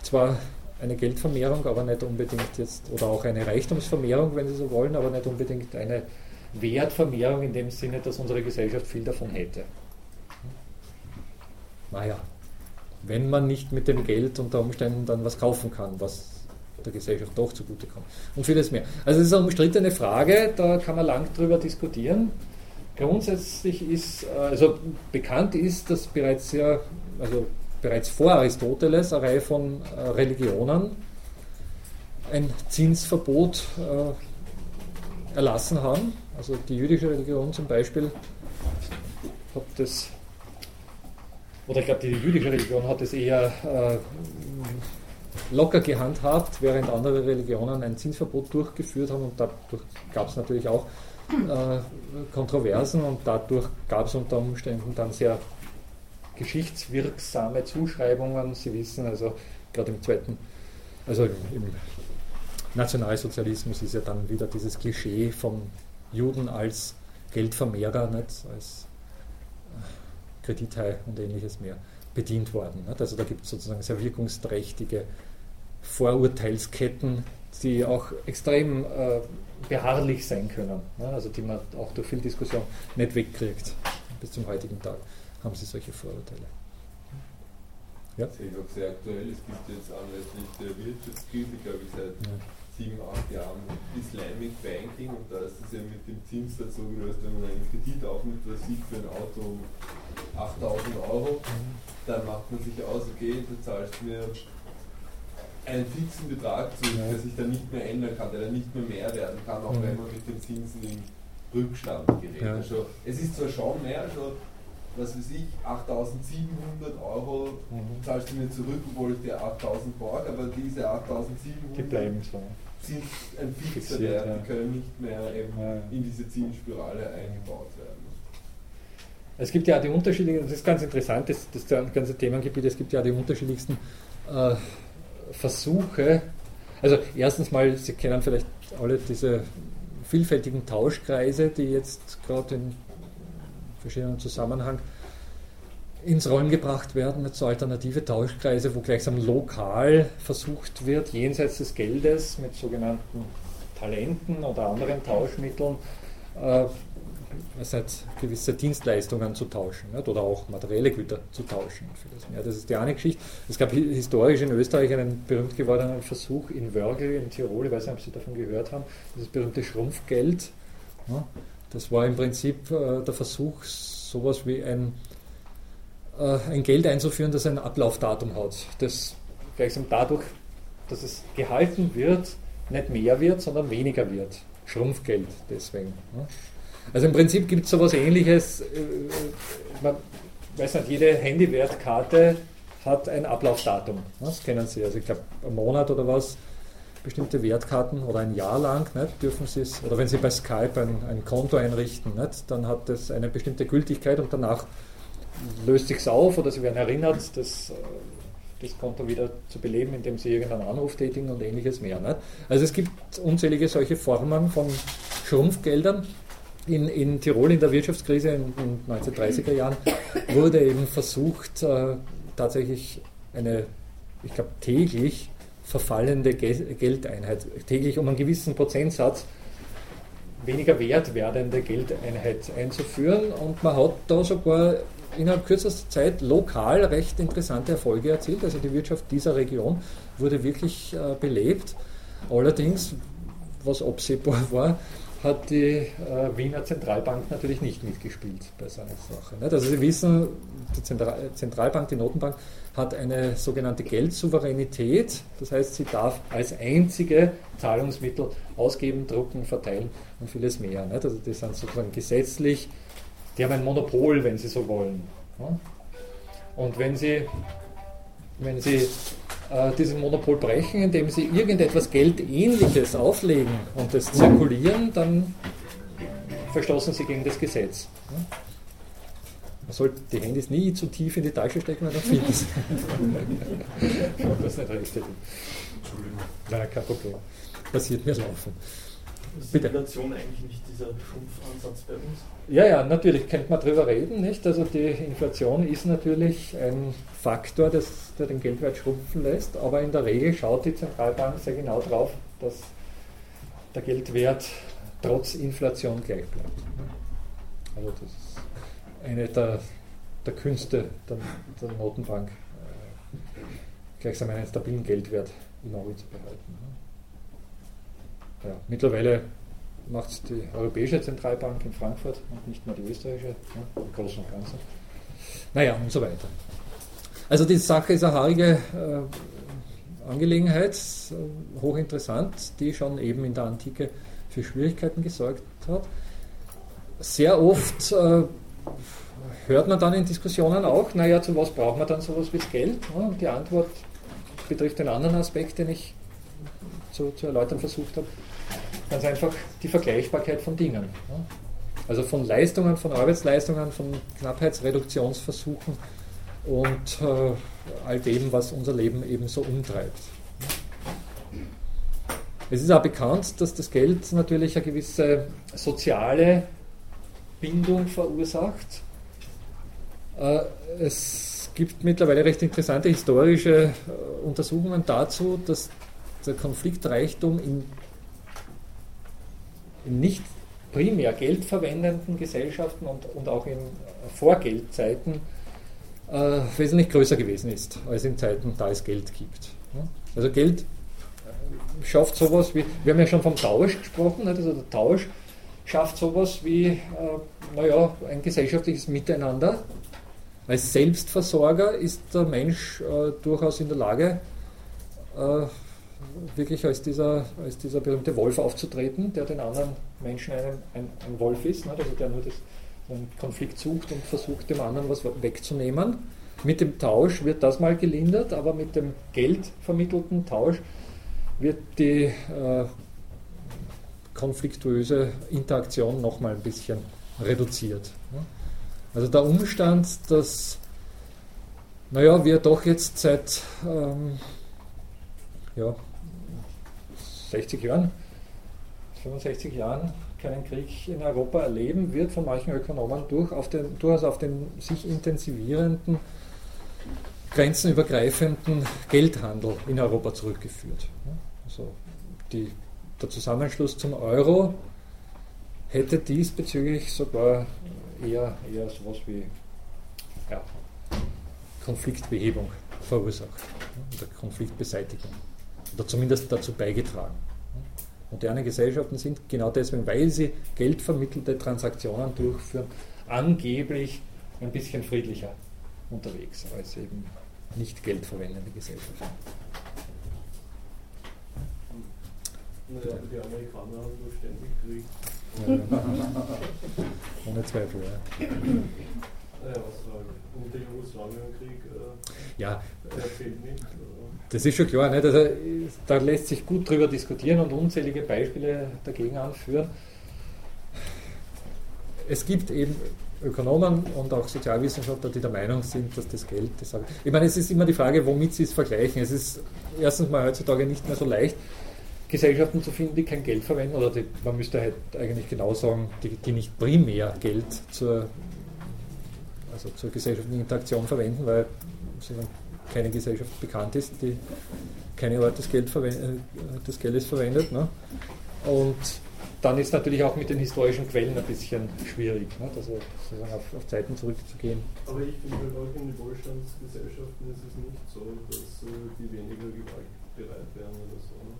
zwar eine Geldvermehrung, aber nicht unbedingt jetzt, oder auch eine Reichtumsvermehrung, wenn Sie so wollen, aber nicht unbedingt eine Wertvermehrung in dem Sinne, dass unsere Gesellschaft viel davon hätte. Naja, wenn man nicht mit dem Geld unter Umständen dann was kaufen kann, was der Gesellschaft doch zugutekommt. Und vieles mehr. Also es ist eine umstrittene Frage, da kann man lang drüber diskutieren. Grundsätzlich ist, äh, also bekannt ist, dass bereits sehr, also bereits vor Aristoteles eine Reihe von äh, Religionen ein Zinsverbot äh, erlassen haben. Also die jüdische Religion zum Beispiel hat das oder ich glaube, die jüdische Religion hat es eher äh, locker gehandhabt, während andere Religionen ein Zinsverbot durchgeführt haben und dadurch gab es natürlich auch äh, Kontroversen und dadurch gab es unter Umständen dann sehr geschichtswirksame Zuschreibungen. Sie wissen also, gerade im zweiten, also im Nationalsozialismus ist ja dann wieder dieses Klischee von Juden als Geldvermehrer, nicht? als Kredithai und ähnliches mehr bedient worden. Also da gibt es sozusagen sehr wirkungsträchtige Vorurteilsketten, die auch extrem äh, beharrlich sein können, also die man auch durch viel Diskussion nicht wegkriegt. Bis zum heutigen Tag haben sie solche Vorurteile. Ja? Das ist auch sehr aktuell. Es gibt jetzt anlässlich der Wirtschaftskrise, glaube ich, seit ja sieben, acht Jahren Islamic Banking und da ist es ja mit dem Zinssatz so gelöst, wenn man einen Kredit aufnimmt, was sieht für ein Auto 8000 Euro, dann macht man sich aus, okay, du zahlst mir einen fixen Betrag zu, der sich dann nicht mehr ändern kann, der dann nicht mehr mehr werden kann, auch wenn man mit den Zinsen in Rückstand gerät. Ja. Also, es ist zwar schon mehr, also was weiß ich, 8700 Euro mhm. zahlst du mir zurück, obwohl ich dir 8000 borg, aber diese 8700 die bleiben so. sind ein fixer Wert, ja. die können nicht mehr eben ja. in diese Zinsspirale eingebaut werden. Es gibt ja die unterschiedlichen, das ist ganz interessant, das, das ganze Themengebiet, es gibt ja die unterschiedlichsten äh, Versuche, also erstens mal, Sie kennen vielleicht alle diese vielfältigen Tauschkreise, die jetzt gerade in verschiedenen Zusammenhang ins Rollen gebracht werden, mit so alternative Tauschkreise, wo gleichsam lokal versucht wird, jenseits des Geldes mit sogenannten Talenten oder anderen Tauschmitteln äh, gewisse Dienstleistungen zu tauschen nicht? oder auch materielle Güter zu tauschen. Das, das ist die eine Geschichte. Es gab historisch in Österreich einen berühmt gewordenen Versuch in Wörgl in Tirol, ich weiß nicht, ob Sie davon gehört haben, dieses berühmte Schrumpfgeld. Ja? Das war im Prinzip äh, der Versuch, sowas wie ein, äh, ein Geld einzuführen, das ein Ablaufdatum hat. Das gleichsam dadurch, dass es gehalten wird, nicht mehr wird, sondern weniger wird. Schrumpfgeld deswegen. Ja? Also im Prinzip gibt es sowas ähnliches, äh, man weiß nicht, jede Handywertkarte hat ein Ablaufdatum. Das kennen Sie. Also ich glaube, einen Monat oder was, bestimmte Wertkarten oder ein Jahr lang nicht, dürfen Sie es, oder wenn Sie bei Skype ein, ein Konto einrichten, nicht, dann hat das eine bestimmte Gültigkeit und danach löst sich auf oder Sie werden erinnert, das, äh, das Konto wieder zu beleben, indem Sie irgendeinen Anruf tätigen und ähnliches mehr. Nicht? Also es gibt unzählige solche Formen von Schrumpfgeldern in, in Tirol in der Wirtschaftskrise in den 1930er Jahren wurde eben versucht, äh, tatsächlich eine, ich glaube, täglich verfallende Geldeinheit, täglich um einen gewissen Prozentsatz weniger wert werdende Geldeinheit einzuführen. Und man hat da sogar innerhalb kürzester Zeit lokal recht interessante Erfolge erzielt. Also die Wirtschaft dieser Region wurde wirklich äh, belebt. Allerdings, was absehbar war, hat die äh, Wiener Zentralbank natürlich nicht mitgespielt bei so einer Sache. Also Sie wissen, die Zentral Zentralbank, die Notenbank, hat eine sogenannte Geldsouveränität. Das heißt, sie darf als einzige Zahlungsmittel ausgeben, drucken, verteilen und vieles mehr. Also die sind sozusagen gesetzlich, die haben ein Monopol, wenn Sie so wollen. Und wenn Sie, wenn Sie äh, diesen Monopol brechen, indem sie irgendetwas Geldähnliches auflegen und das zirkulieren, dann verstoßen sie gegen das Gesetz. Man sollte die Handys nie zu tief in die Tasche stecken, weil dann finden sie. das nicht recht. Entschuldigung. Nein, kein Problem. Passiert mir laufen. Ist die Inflation eigentlich nicht dieser Schrumpfansatz bei uns? Ja, ja, natürlich könnte man darüber reden, nicht? Also die Inflation ist natürlich ein Faktor, das, der den Geldwert schrumpfen lässt, aber in der Regel schaut die Zentralbank sehr genau darauf, dass der Geldwert trotz Inflation gleich bleibt. Also das ist eine der, der Künste der, der Notenbank, äh, gleichsam einen stabilen Geldwert im Auge zu behalten. Ja, mittlerweile macht es die Europäische Zentralbank in Frankfurt und nicht mehr die österreichische, ja, im Großen und Ganzen. Naja, und so weiter. Also die Sache ist eine haarige äh, Angelegenheit, äh, hochinteressant, die schon eben in der Antike für Schwierigkeiten gesorgt hat. Sehr oft äh, hört man dann in Diskussionen auch, naja, zu was braucht man dann sowas wie das Geld? Und die Antwort betrifft den anderen Aspekt, den ich zu, zu erläutern versucht habe. Ganz einfach die Vergleichbarkeit von Dingen. Also von Leistungen, von Arbeitsleistungen, von Knappheitsreduktionsversuchen und äh, all dem, was unser Leben eben so umtreibt. Es ist auch bekannt, dass das Geld natürlich eine gewisse soziale Bindung verursacht. Äh, es gibt mittlerweile recht interessante historische äh, Untersuchungen dazu, dass der Konfliktreichtum in nicht primär geldverwendenden Gesellschaften und, und auch in Vorgeldzeiten äh, wesentlich größer gewesen ist, als in Zeiten, da es Geld gibt. Also Geld äh, schafft sowas wie, wir haben ja schon vom Tausch gesprochen, also der Tausch schafft sowas wie, äh, naja, ein gesellschaftliches Miteinander. Als Selbstversorger ist der Mensch äh, durchaus in der Lage, äh, wirklich als dieser, als dieser berühmte Wolf aufzutreten, der den anderen Menschen einen, ein, ein Wolf ist, ne? also der nur das, einen Konflikt sucht und versucht, dem anderen was wegzunehmen. Mit dem Tausch wird das mal gelindert, aber mit dem geldvermittelten Tausch wird die äh, konfliktuöse Interaktion nochmal ein bisschen reduziert. Ne? Also der Umstand, dass naja, wir doch jetzt seit ähm, ja, 60 Jahren, 65 Jahren keinen Krieg in Europa erleben, wird von manchen Ökonomen durch auf den, durchaus auf den sich intensivierenden, grenzenübergreifenden Geldhandel in Europa zurückgeführt. Also die, der Zusammenschluss zum Euro hätte diesbezüglich sogar eher, eher sowas wie ja, Konfliktbehebung verursacht oder Konfliktbeseitigung oder zumindest dazu beigetragen. Moderne Gesellschaften sind genau deswegen, weil sie geldvermittelte Transaktionen durchführen, angeblich ein bisschen friedlicher unterwegs als eben nicht geldverwendende Gesellschaften. Naja, die Amerikaner haben nur ständig Krieg. Ja. Ohne Zweifel, ja. Naja, was sagen? Und der Jugoslawienkrieg, äh, ja, der fehlt nicht. Das ist schon klar, nicht? Also, da lässt sich gut drüber diskutieren und unzählige Beispiele dagegen anführen. Es gibt eben Ökonomen und auch Sozialwissenschaftler, die der Meinung sind, dass das Geld, das ich meine, es ist immer die Frage, womit sie es vergleichen. Es ist erstens mal heutzutage nicht mehr so leicht, Gesellschaften zu finden, die kein Geld verwenden, oder die, man müsste halt eigentlich genau sagen, die, die nicht primär Geld zur, also zur gesellschaftlichen Interaktion verwenden, weil keine Gesellschaft bekannt ist, die keine Art des, Geld äh, des Geldes verwendet. Ne? Und dann ist natürlich auch mit den historischen Quellen ein bisschen schwierig, ne? also sozusagen auf, auf Zeiten zurückzugehen. Aber ich finde halt in den Wohlstandsgesellschaften ist es nicht so, dass äh, die weniger gewaltbereit wären oder so. Ne?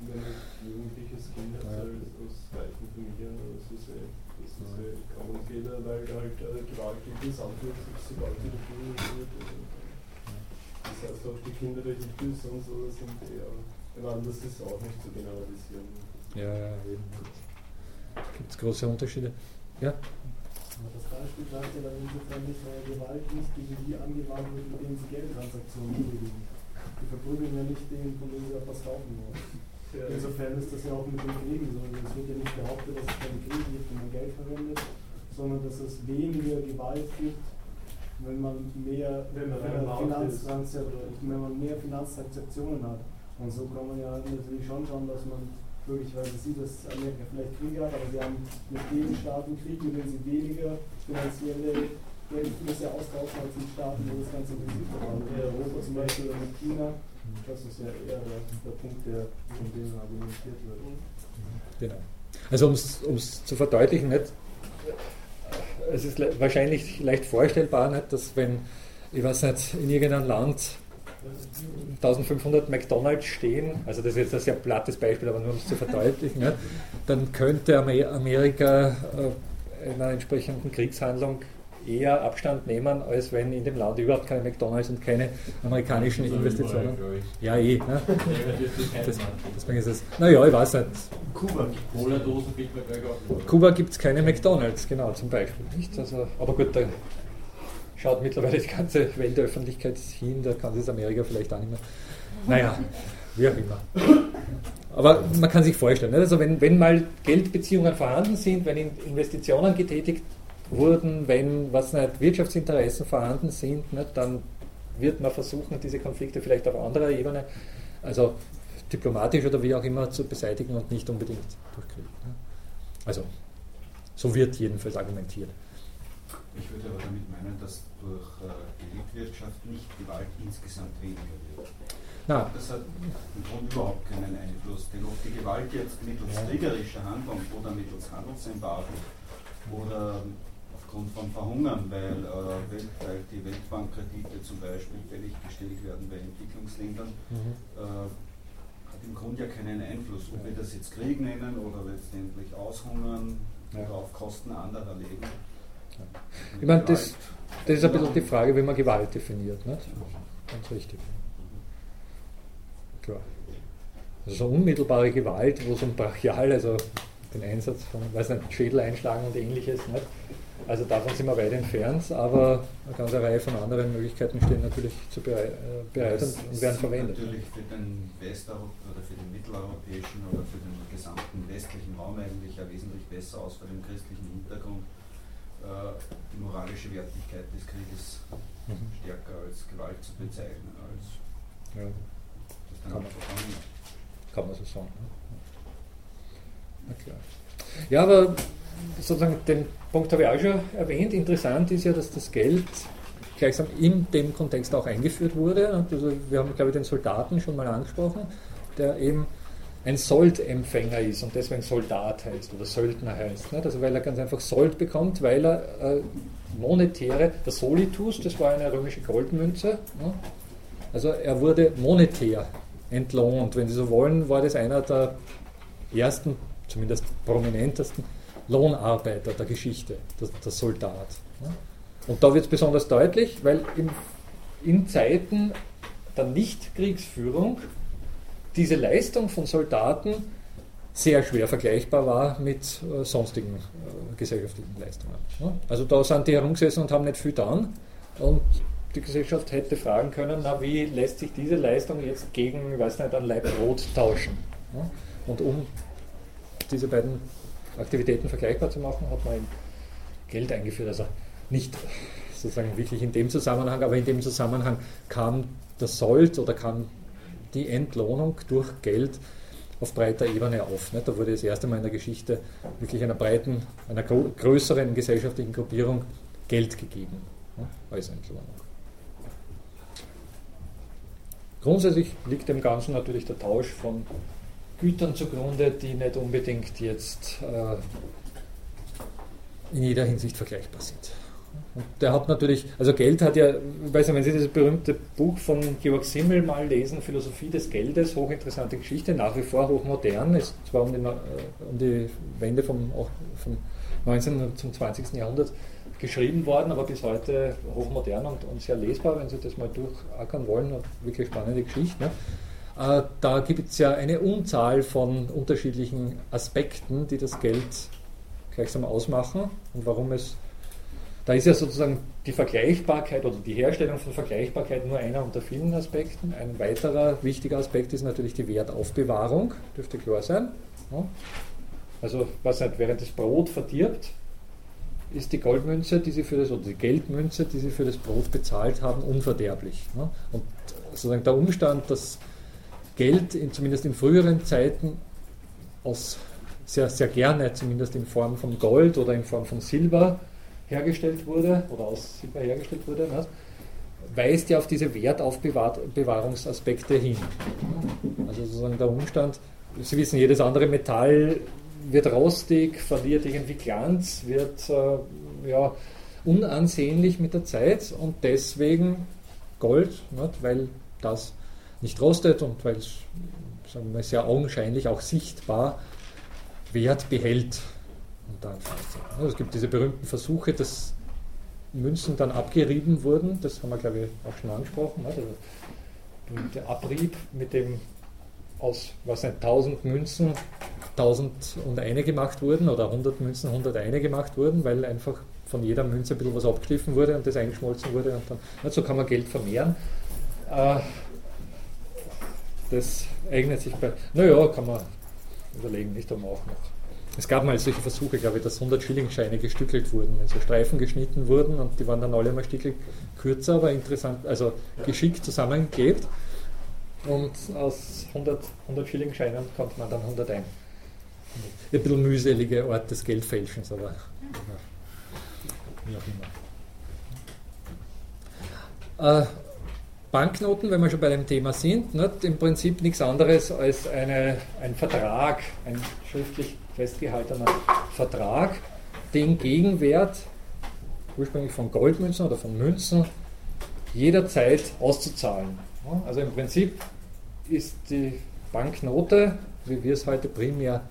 Wenn ein jugendliches Kind hat, ja. aus reichen Familien, das ist eh, das ist eh kaum und jeder, weil halt äh, Gewalt interessant wird, sobald sie dafür wird. Das heißt auch die Kinder der Hippies und so sind eher meine, das ist auch nicht zu generalisieren. Ja, ja, eben. Gibt es große Unterschiede? Ja? Das Beispiel sagt ja dann insofern nicht, weil Gewalt nicht gegen die angewandt wird, mit denen sie Geldtransaktionen tätigen. Die verprügeln ja nicht den, von dem sie etwas kaufen wollen. Insofern ist das ja auch mit dem Kriegen so. Es wird ja nicht behauptet, dass es keine Kriege gibt, wenn man Geld verwendet, sondern dass es weniger Gewalt gibt, wenn man mehr, wenn man, wenn man mehr Finanztransaktionen hat. Und so kann man ja natürlich schon schauen, dass man möglicherweise sieht, dass Amerika vielleicht Kriege hat, aber sie haben mit den Staaten Krieg, mit denen sie weniger finanzielle Geldflüsse austauschen als mit Staaten, wo das Ganze intensiv war. Ja, Europa zum Beispiel oder mit China. Das ist ja eher der, Punkt, der von denen argumentiert wird. Genau. Also um es zu verdeutlichen, nicht, es ist wahrscheinlich leicht vorstellbar, nicht, dass wenn, ich weiß nicht, in irgendeinem Land 1500 McDonalds stehen, also das ist jetzt ein sehr plattes Beispiel, aber nur um es zu verdeutlichen, ja, dann könnte Amerika äh, in einer entsprechenden Kriegshandlung eher Abstand nehmen, als wenn in dem Land überhaupt keine McDonalds und keine amerikanischen Investitionen. Ja, eh. Ne? Das, deswegen ist es. Naja, ich weiß nicht. Kuba, Cola-Dosen gibt es Kuba gibt es keine McDonalds, genau, zum Beispiel. Nicht? Also, aber gut, da schaut mittlerweile die ganze Weltöffentlichkeit hin, da kann sich Amerika vielleicht auch nicht mehr. Naja, wie auch immer. Aber man kann sich vorstellen, also wenn, wenn mal Geldbeziehungen vorhanden sind, wenn Investitionen getätigt wurden, wenn was nicht, Wirtschaftsinteressen vorhanden sind, nicht, dann wird man versuchen, diese Konflikte vielleicht auf anderer Ebene, also diplomatisch oder wie auch immer, zu beseitigen und nicht unbedingt durch Krieg. Also so wird jedenfalls argumentiert. Ich würde aber damit meinen, dass durch äh, Geldwirtschaft nicht Gewalt insgesamt weniger wird. Na. Das hat im Grunde überhaupt keinen Einfluss, denn ob die Gewalt jetzt mittels kriegerischer Handlung oder mittels Handelsembargo oder aufgrund von Verhungern, weil, äh, weil die Weltbankkredite zum Beispiel fällig gestellt werden bei Entwicklungsländern, mhm. äh, hat im Grunde ja keinen Einfluss, ob wir das jetzt Krieg nennen oder letztendlich aushungern ja. oder auf Kosten anderer leben. Ich meine, das, das ist ein bisschen die Frage, wie man Gewalt definiert. Nicht? Ganz richtig. Klar. Also so unmittelbare Gewalt, wo so ein Brachial, also den Einsatz von, weiß nicht, Schädel einschlagen und ähnliches, nicht? Also davon sind wir weit entfernt, aber eine ganze Reihe von anderen Möglichkeiten stehen natürlich zu bereit, äh, bereit und, und werden verwendet. Natürlich für den Westeuropa oder für den mitteleuropäischen oder für den gesamten westlichen Raum eigentlich ja wesentlich besser aus vor dem christlichen Hintergrund äh, die moralische Wertigkeit des Krieges mhm. stärker als Gewalt zu bezeichnen, als Ja. Kann, man, kann man so sagen. Na klar. Ja, aber sozusagen den Punkt habe ich auch schon erwähnt. Interessant ist ja, dass das Geld gleichsam in dem Kontext auch eingeführt wurde. Also wir haben, glaube ich, den Soldaten schon mal angesprochen, der eben ein Soldempfänger ist und deswegen Soldat heißt oder Söldner heißt. Nicht? Also weil er ganz einfach Sold bekommt, weil er äh, monetäre, der Solitus, das war eine römische Goldmünze. Ne? Also er wurde monetär entlohnt. Wenn Sie so wollen, war das einer der ersten, zumindest prominentesten Lohnarbeiter der Geschichte, der, der Soldat. Ne? Und da wird es besonders deutlich, weil in, in Zeiten der Nichtkriegsführung diese Leistung von Soldaten sehr schwer vergleichbar war mit äh, sonstigen äh, gesellschaftlichen Leistungen. Ja? Also da sind die herumgesessen und haben nicht viel getan und die Gesellschaft hätte fragen können, na wie lässt sich diese Leistung jetzt gegen, ich weiß nicht, ein Leib Brot tauschen? Ja? Und um diese beiden Aktivitäten vergleichbar zu machen, hat man Geld eingeführt. Also nicht sozusagen wirklich in dem Zusammenhang, aber in dem Zusammenhang kam der Sold oder kam die Entlohnung durch Geld auf breiter Ebene auf. Da wurde das erste Mal in der Geschichte wirklich einer breiten, einer größeren gesellschaftlichen Gruppierung Geld gegeben als Entlohnung. Grundsätzlich liegt dem Ganzen natürlich der Tausch von Gütern zugrunde, die nicht unbedingt jetzt äh, in jeder Hinsicht vergleichbar sind. Und der hat natürlich, also Geld hat ja, ich weiß nicht, wenn Sie das berühmte Buch von Georg Simmel mal lesen, Philosophie des Geldes, hochinteressante Geschichte, nach wie vor hochmodern, ist zwar um die, äh, um die Wende vom, vom 19. zum 20. Jahrhundert geschrieben worden, aber bis heute hochmodern und, und sehr lesbar, wenn Sie das mal durchackern wollen, wirklich spannende Geschichte. Ne? Äh, da gibt es ja eine Unzahl von unterschiedlichen Aspekten, die das Geld gleichsam ausmachen und warum es da ist ja sozusagen die Vergleichbarkeit oder die Herstellung von Vergleichbarkeit nur einer unter vielen Aspekten. Ein weiterer wichtiger Aspekt ist natürlich die Wertaufbewahrung, dürfte klar sein. Also, was nicht, während das Brot verdirbt, ist die Goldmünze, die sie für das, oder die Geldmünze, die sie für das Brot bezahlt haben, unverderblich. Und sozusagen der Umstand, dass Geld in, zumindest in früheren Zeiten aus sehr, sehr gerne, zumindest in Form von Gold oder in Form von Silber, hergestellt wurde oder aus Silber hergestellt wurde, ne, weist ja auf diese Wertaufbewahrungsaspekte hin. Also sozusagen der Umstand, Sie wissen, jedes andere Metall wird rostig, verliert irgendwie Glanz, wird äh, ja, unansehnlich mit der Zeit und deswegen Gold, nicht, weil das nicht rostet und weil es sagen wir, sehr augenscheinlich auch sichtbar Wert behält. Also es gibt diese berühmten Versuche, dass Münzen dann abgerieben wurden, das haben wir glaube ich auch schon angesprochen, also der Abrieb, mit dem aus was nicht, 1000 Münzen 1000 und eine gemacht wurden oder 100 Münzen 100 eine gemacht wurden, weil einfach von jeder Münze ein bisschen was abgeschliffen wurde und das eingeschmolzen wurde und dann, so kann man Geld vermehren. Äh, das eignet sich bei, naja, kann man überlegen, nicht um auch noch es gab mal solche Versuche, glaube ich, dass 100 Schillingscheine gestückelt wurden, wenn so Streifen geschnitten wurden und die waren dann alle mal Stückel kürzer, aber interessant, also geschickt zusammengeklebt. Und aus 100, 100 Schillingscheinen konnte man dann 101. Ein bisschen mühselige Art des Geldfälschens, aber wie auch immer. Äh, Banknoten, wenn wir schon bei dem Thema sind, nicht, im Prinzip nichts anderes als eine, ein Vertrag, ein schriftlich festgehaltener Vertrag, den Gegenwert ursprünglich von Goldmünzen oder von Münzen jederzeit auszuzahlen. Also im Prinzip ist die Banknote, wie wir es heute primär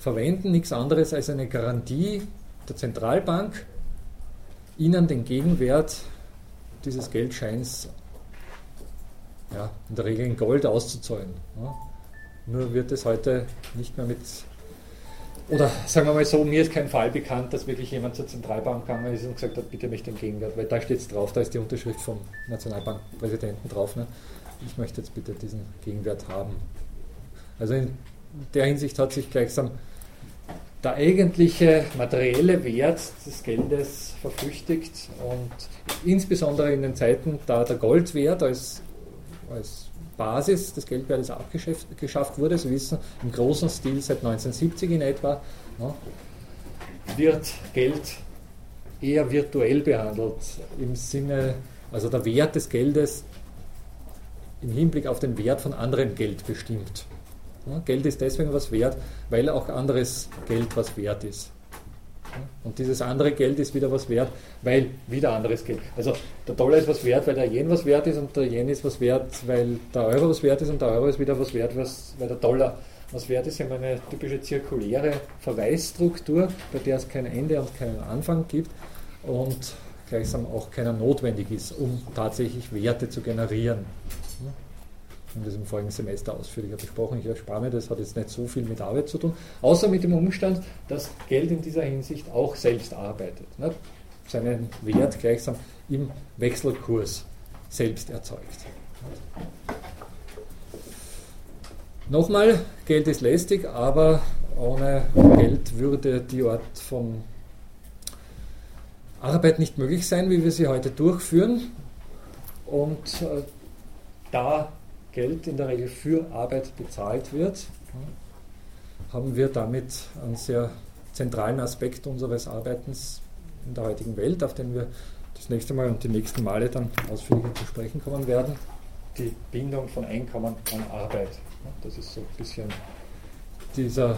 verwenden, nichts anderes als eine Garantie der Zentralbank, ihnen den Gegenwert dieses Geldscheins ja, in der Regel in Gold auszuzahlen. Nur wird es heute nicht mehr mit oder sagen wir mal so, mir ist kein Fall bekannt, dass wirklich jemand zur Zentralbank gegangen ist und gesagt hat, bitte mich den Gegenwert, weil da steht es drauf, da ist die Unterschrift vom Nationalbankpräsidenten drauf. Ne? Ich möchte jetzt bitte diesen Gegenwert haben. Also in der Hinsicht hat sich gleichsam der eigentliche materielle Wert des Geldes verflüchtigt und insbesondere in den Zeiten, da der Goldwert als, als Basis des Geldwertes abgeschafft wurde, Sie wissen, im großen Stil seit 1970 in etwa, ja, wird Geld eher virtuell behandelt, im Sinne, also der Wert des Geldes im Hinblick auf den Wert von anderem Geld bestimmt. Geld ist deswegen was wert, weil auch anderes Geld was wert ist. Und dieses andere Geld ist wieder was wert, weil wieder anderes Geld. Also der Dollar ist was wert, weil der Yen was wert ist und der Yen ist was wert, weil der Euro was wert ist und der Euro ist wieder was wert, weil der Dollar was wert ist. Wir haben eine typische zirkuläre Verweisstruktur, bei der es kein Ende und keinen Anfang gibt und gleichsam auch keiner notwendig ist, um tatsächlich Werte zu generieren. Haben das im vorigen Semester ausführlicher besprochen. Ich erspare mir, das hat jetzt nicht so viel mit Arbeit zu tun, außer mit dem Umstand, dass Geld in dieser Hinsicht auch selbst arbeitet. Ne? Seinen Wert gleichsam im Wechselkurs selbst erzeugt. Nochmal, Geld ist lästig, aber ohne Geld würde die Art von Arbeit nicht möglich sein, wie wir sie heute durchführen. Und äh, da Geld in der Regel für Arbeit bezahlt wird, haben wir damit einen sehr zentralen Aspekt unseres Arbeitens in der heutigen Welt, auf den wir das nächste Mal und die nächsten Male dann ausführlicher zu sprechen kommen werden, die Bindung von Einkommen an Arbeit. Das ist so ein bisschen dieser,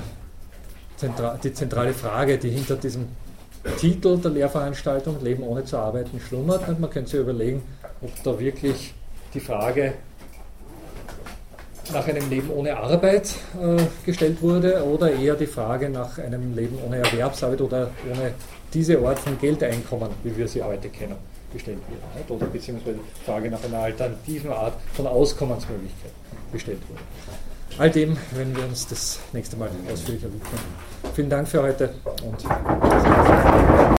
die zentrale Frage, die hinter diesem Titel der Lehrveranstaltung Leben ohne zu arbeiten schlummert. Und man könnte sich überlegen, ob da wirklich die Frage nach einem Leben ohne Arbeit äh, gestellt wurde oder eher die Frage nach einem Leben ohne Erwerbsarbeit oder ohne diese Art von Geldeinkommen, wie wir sie heute kennen, gestellt wurde. Oder beziehungsweise die Frage nach einer alternativen Art von Auskommensmöglichkeit gestellt wurde. All dem werden wir uns das nächste Mal ausführlicher widmen. Vielen Dank für heute und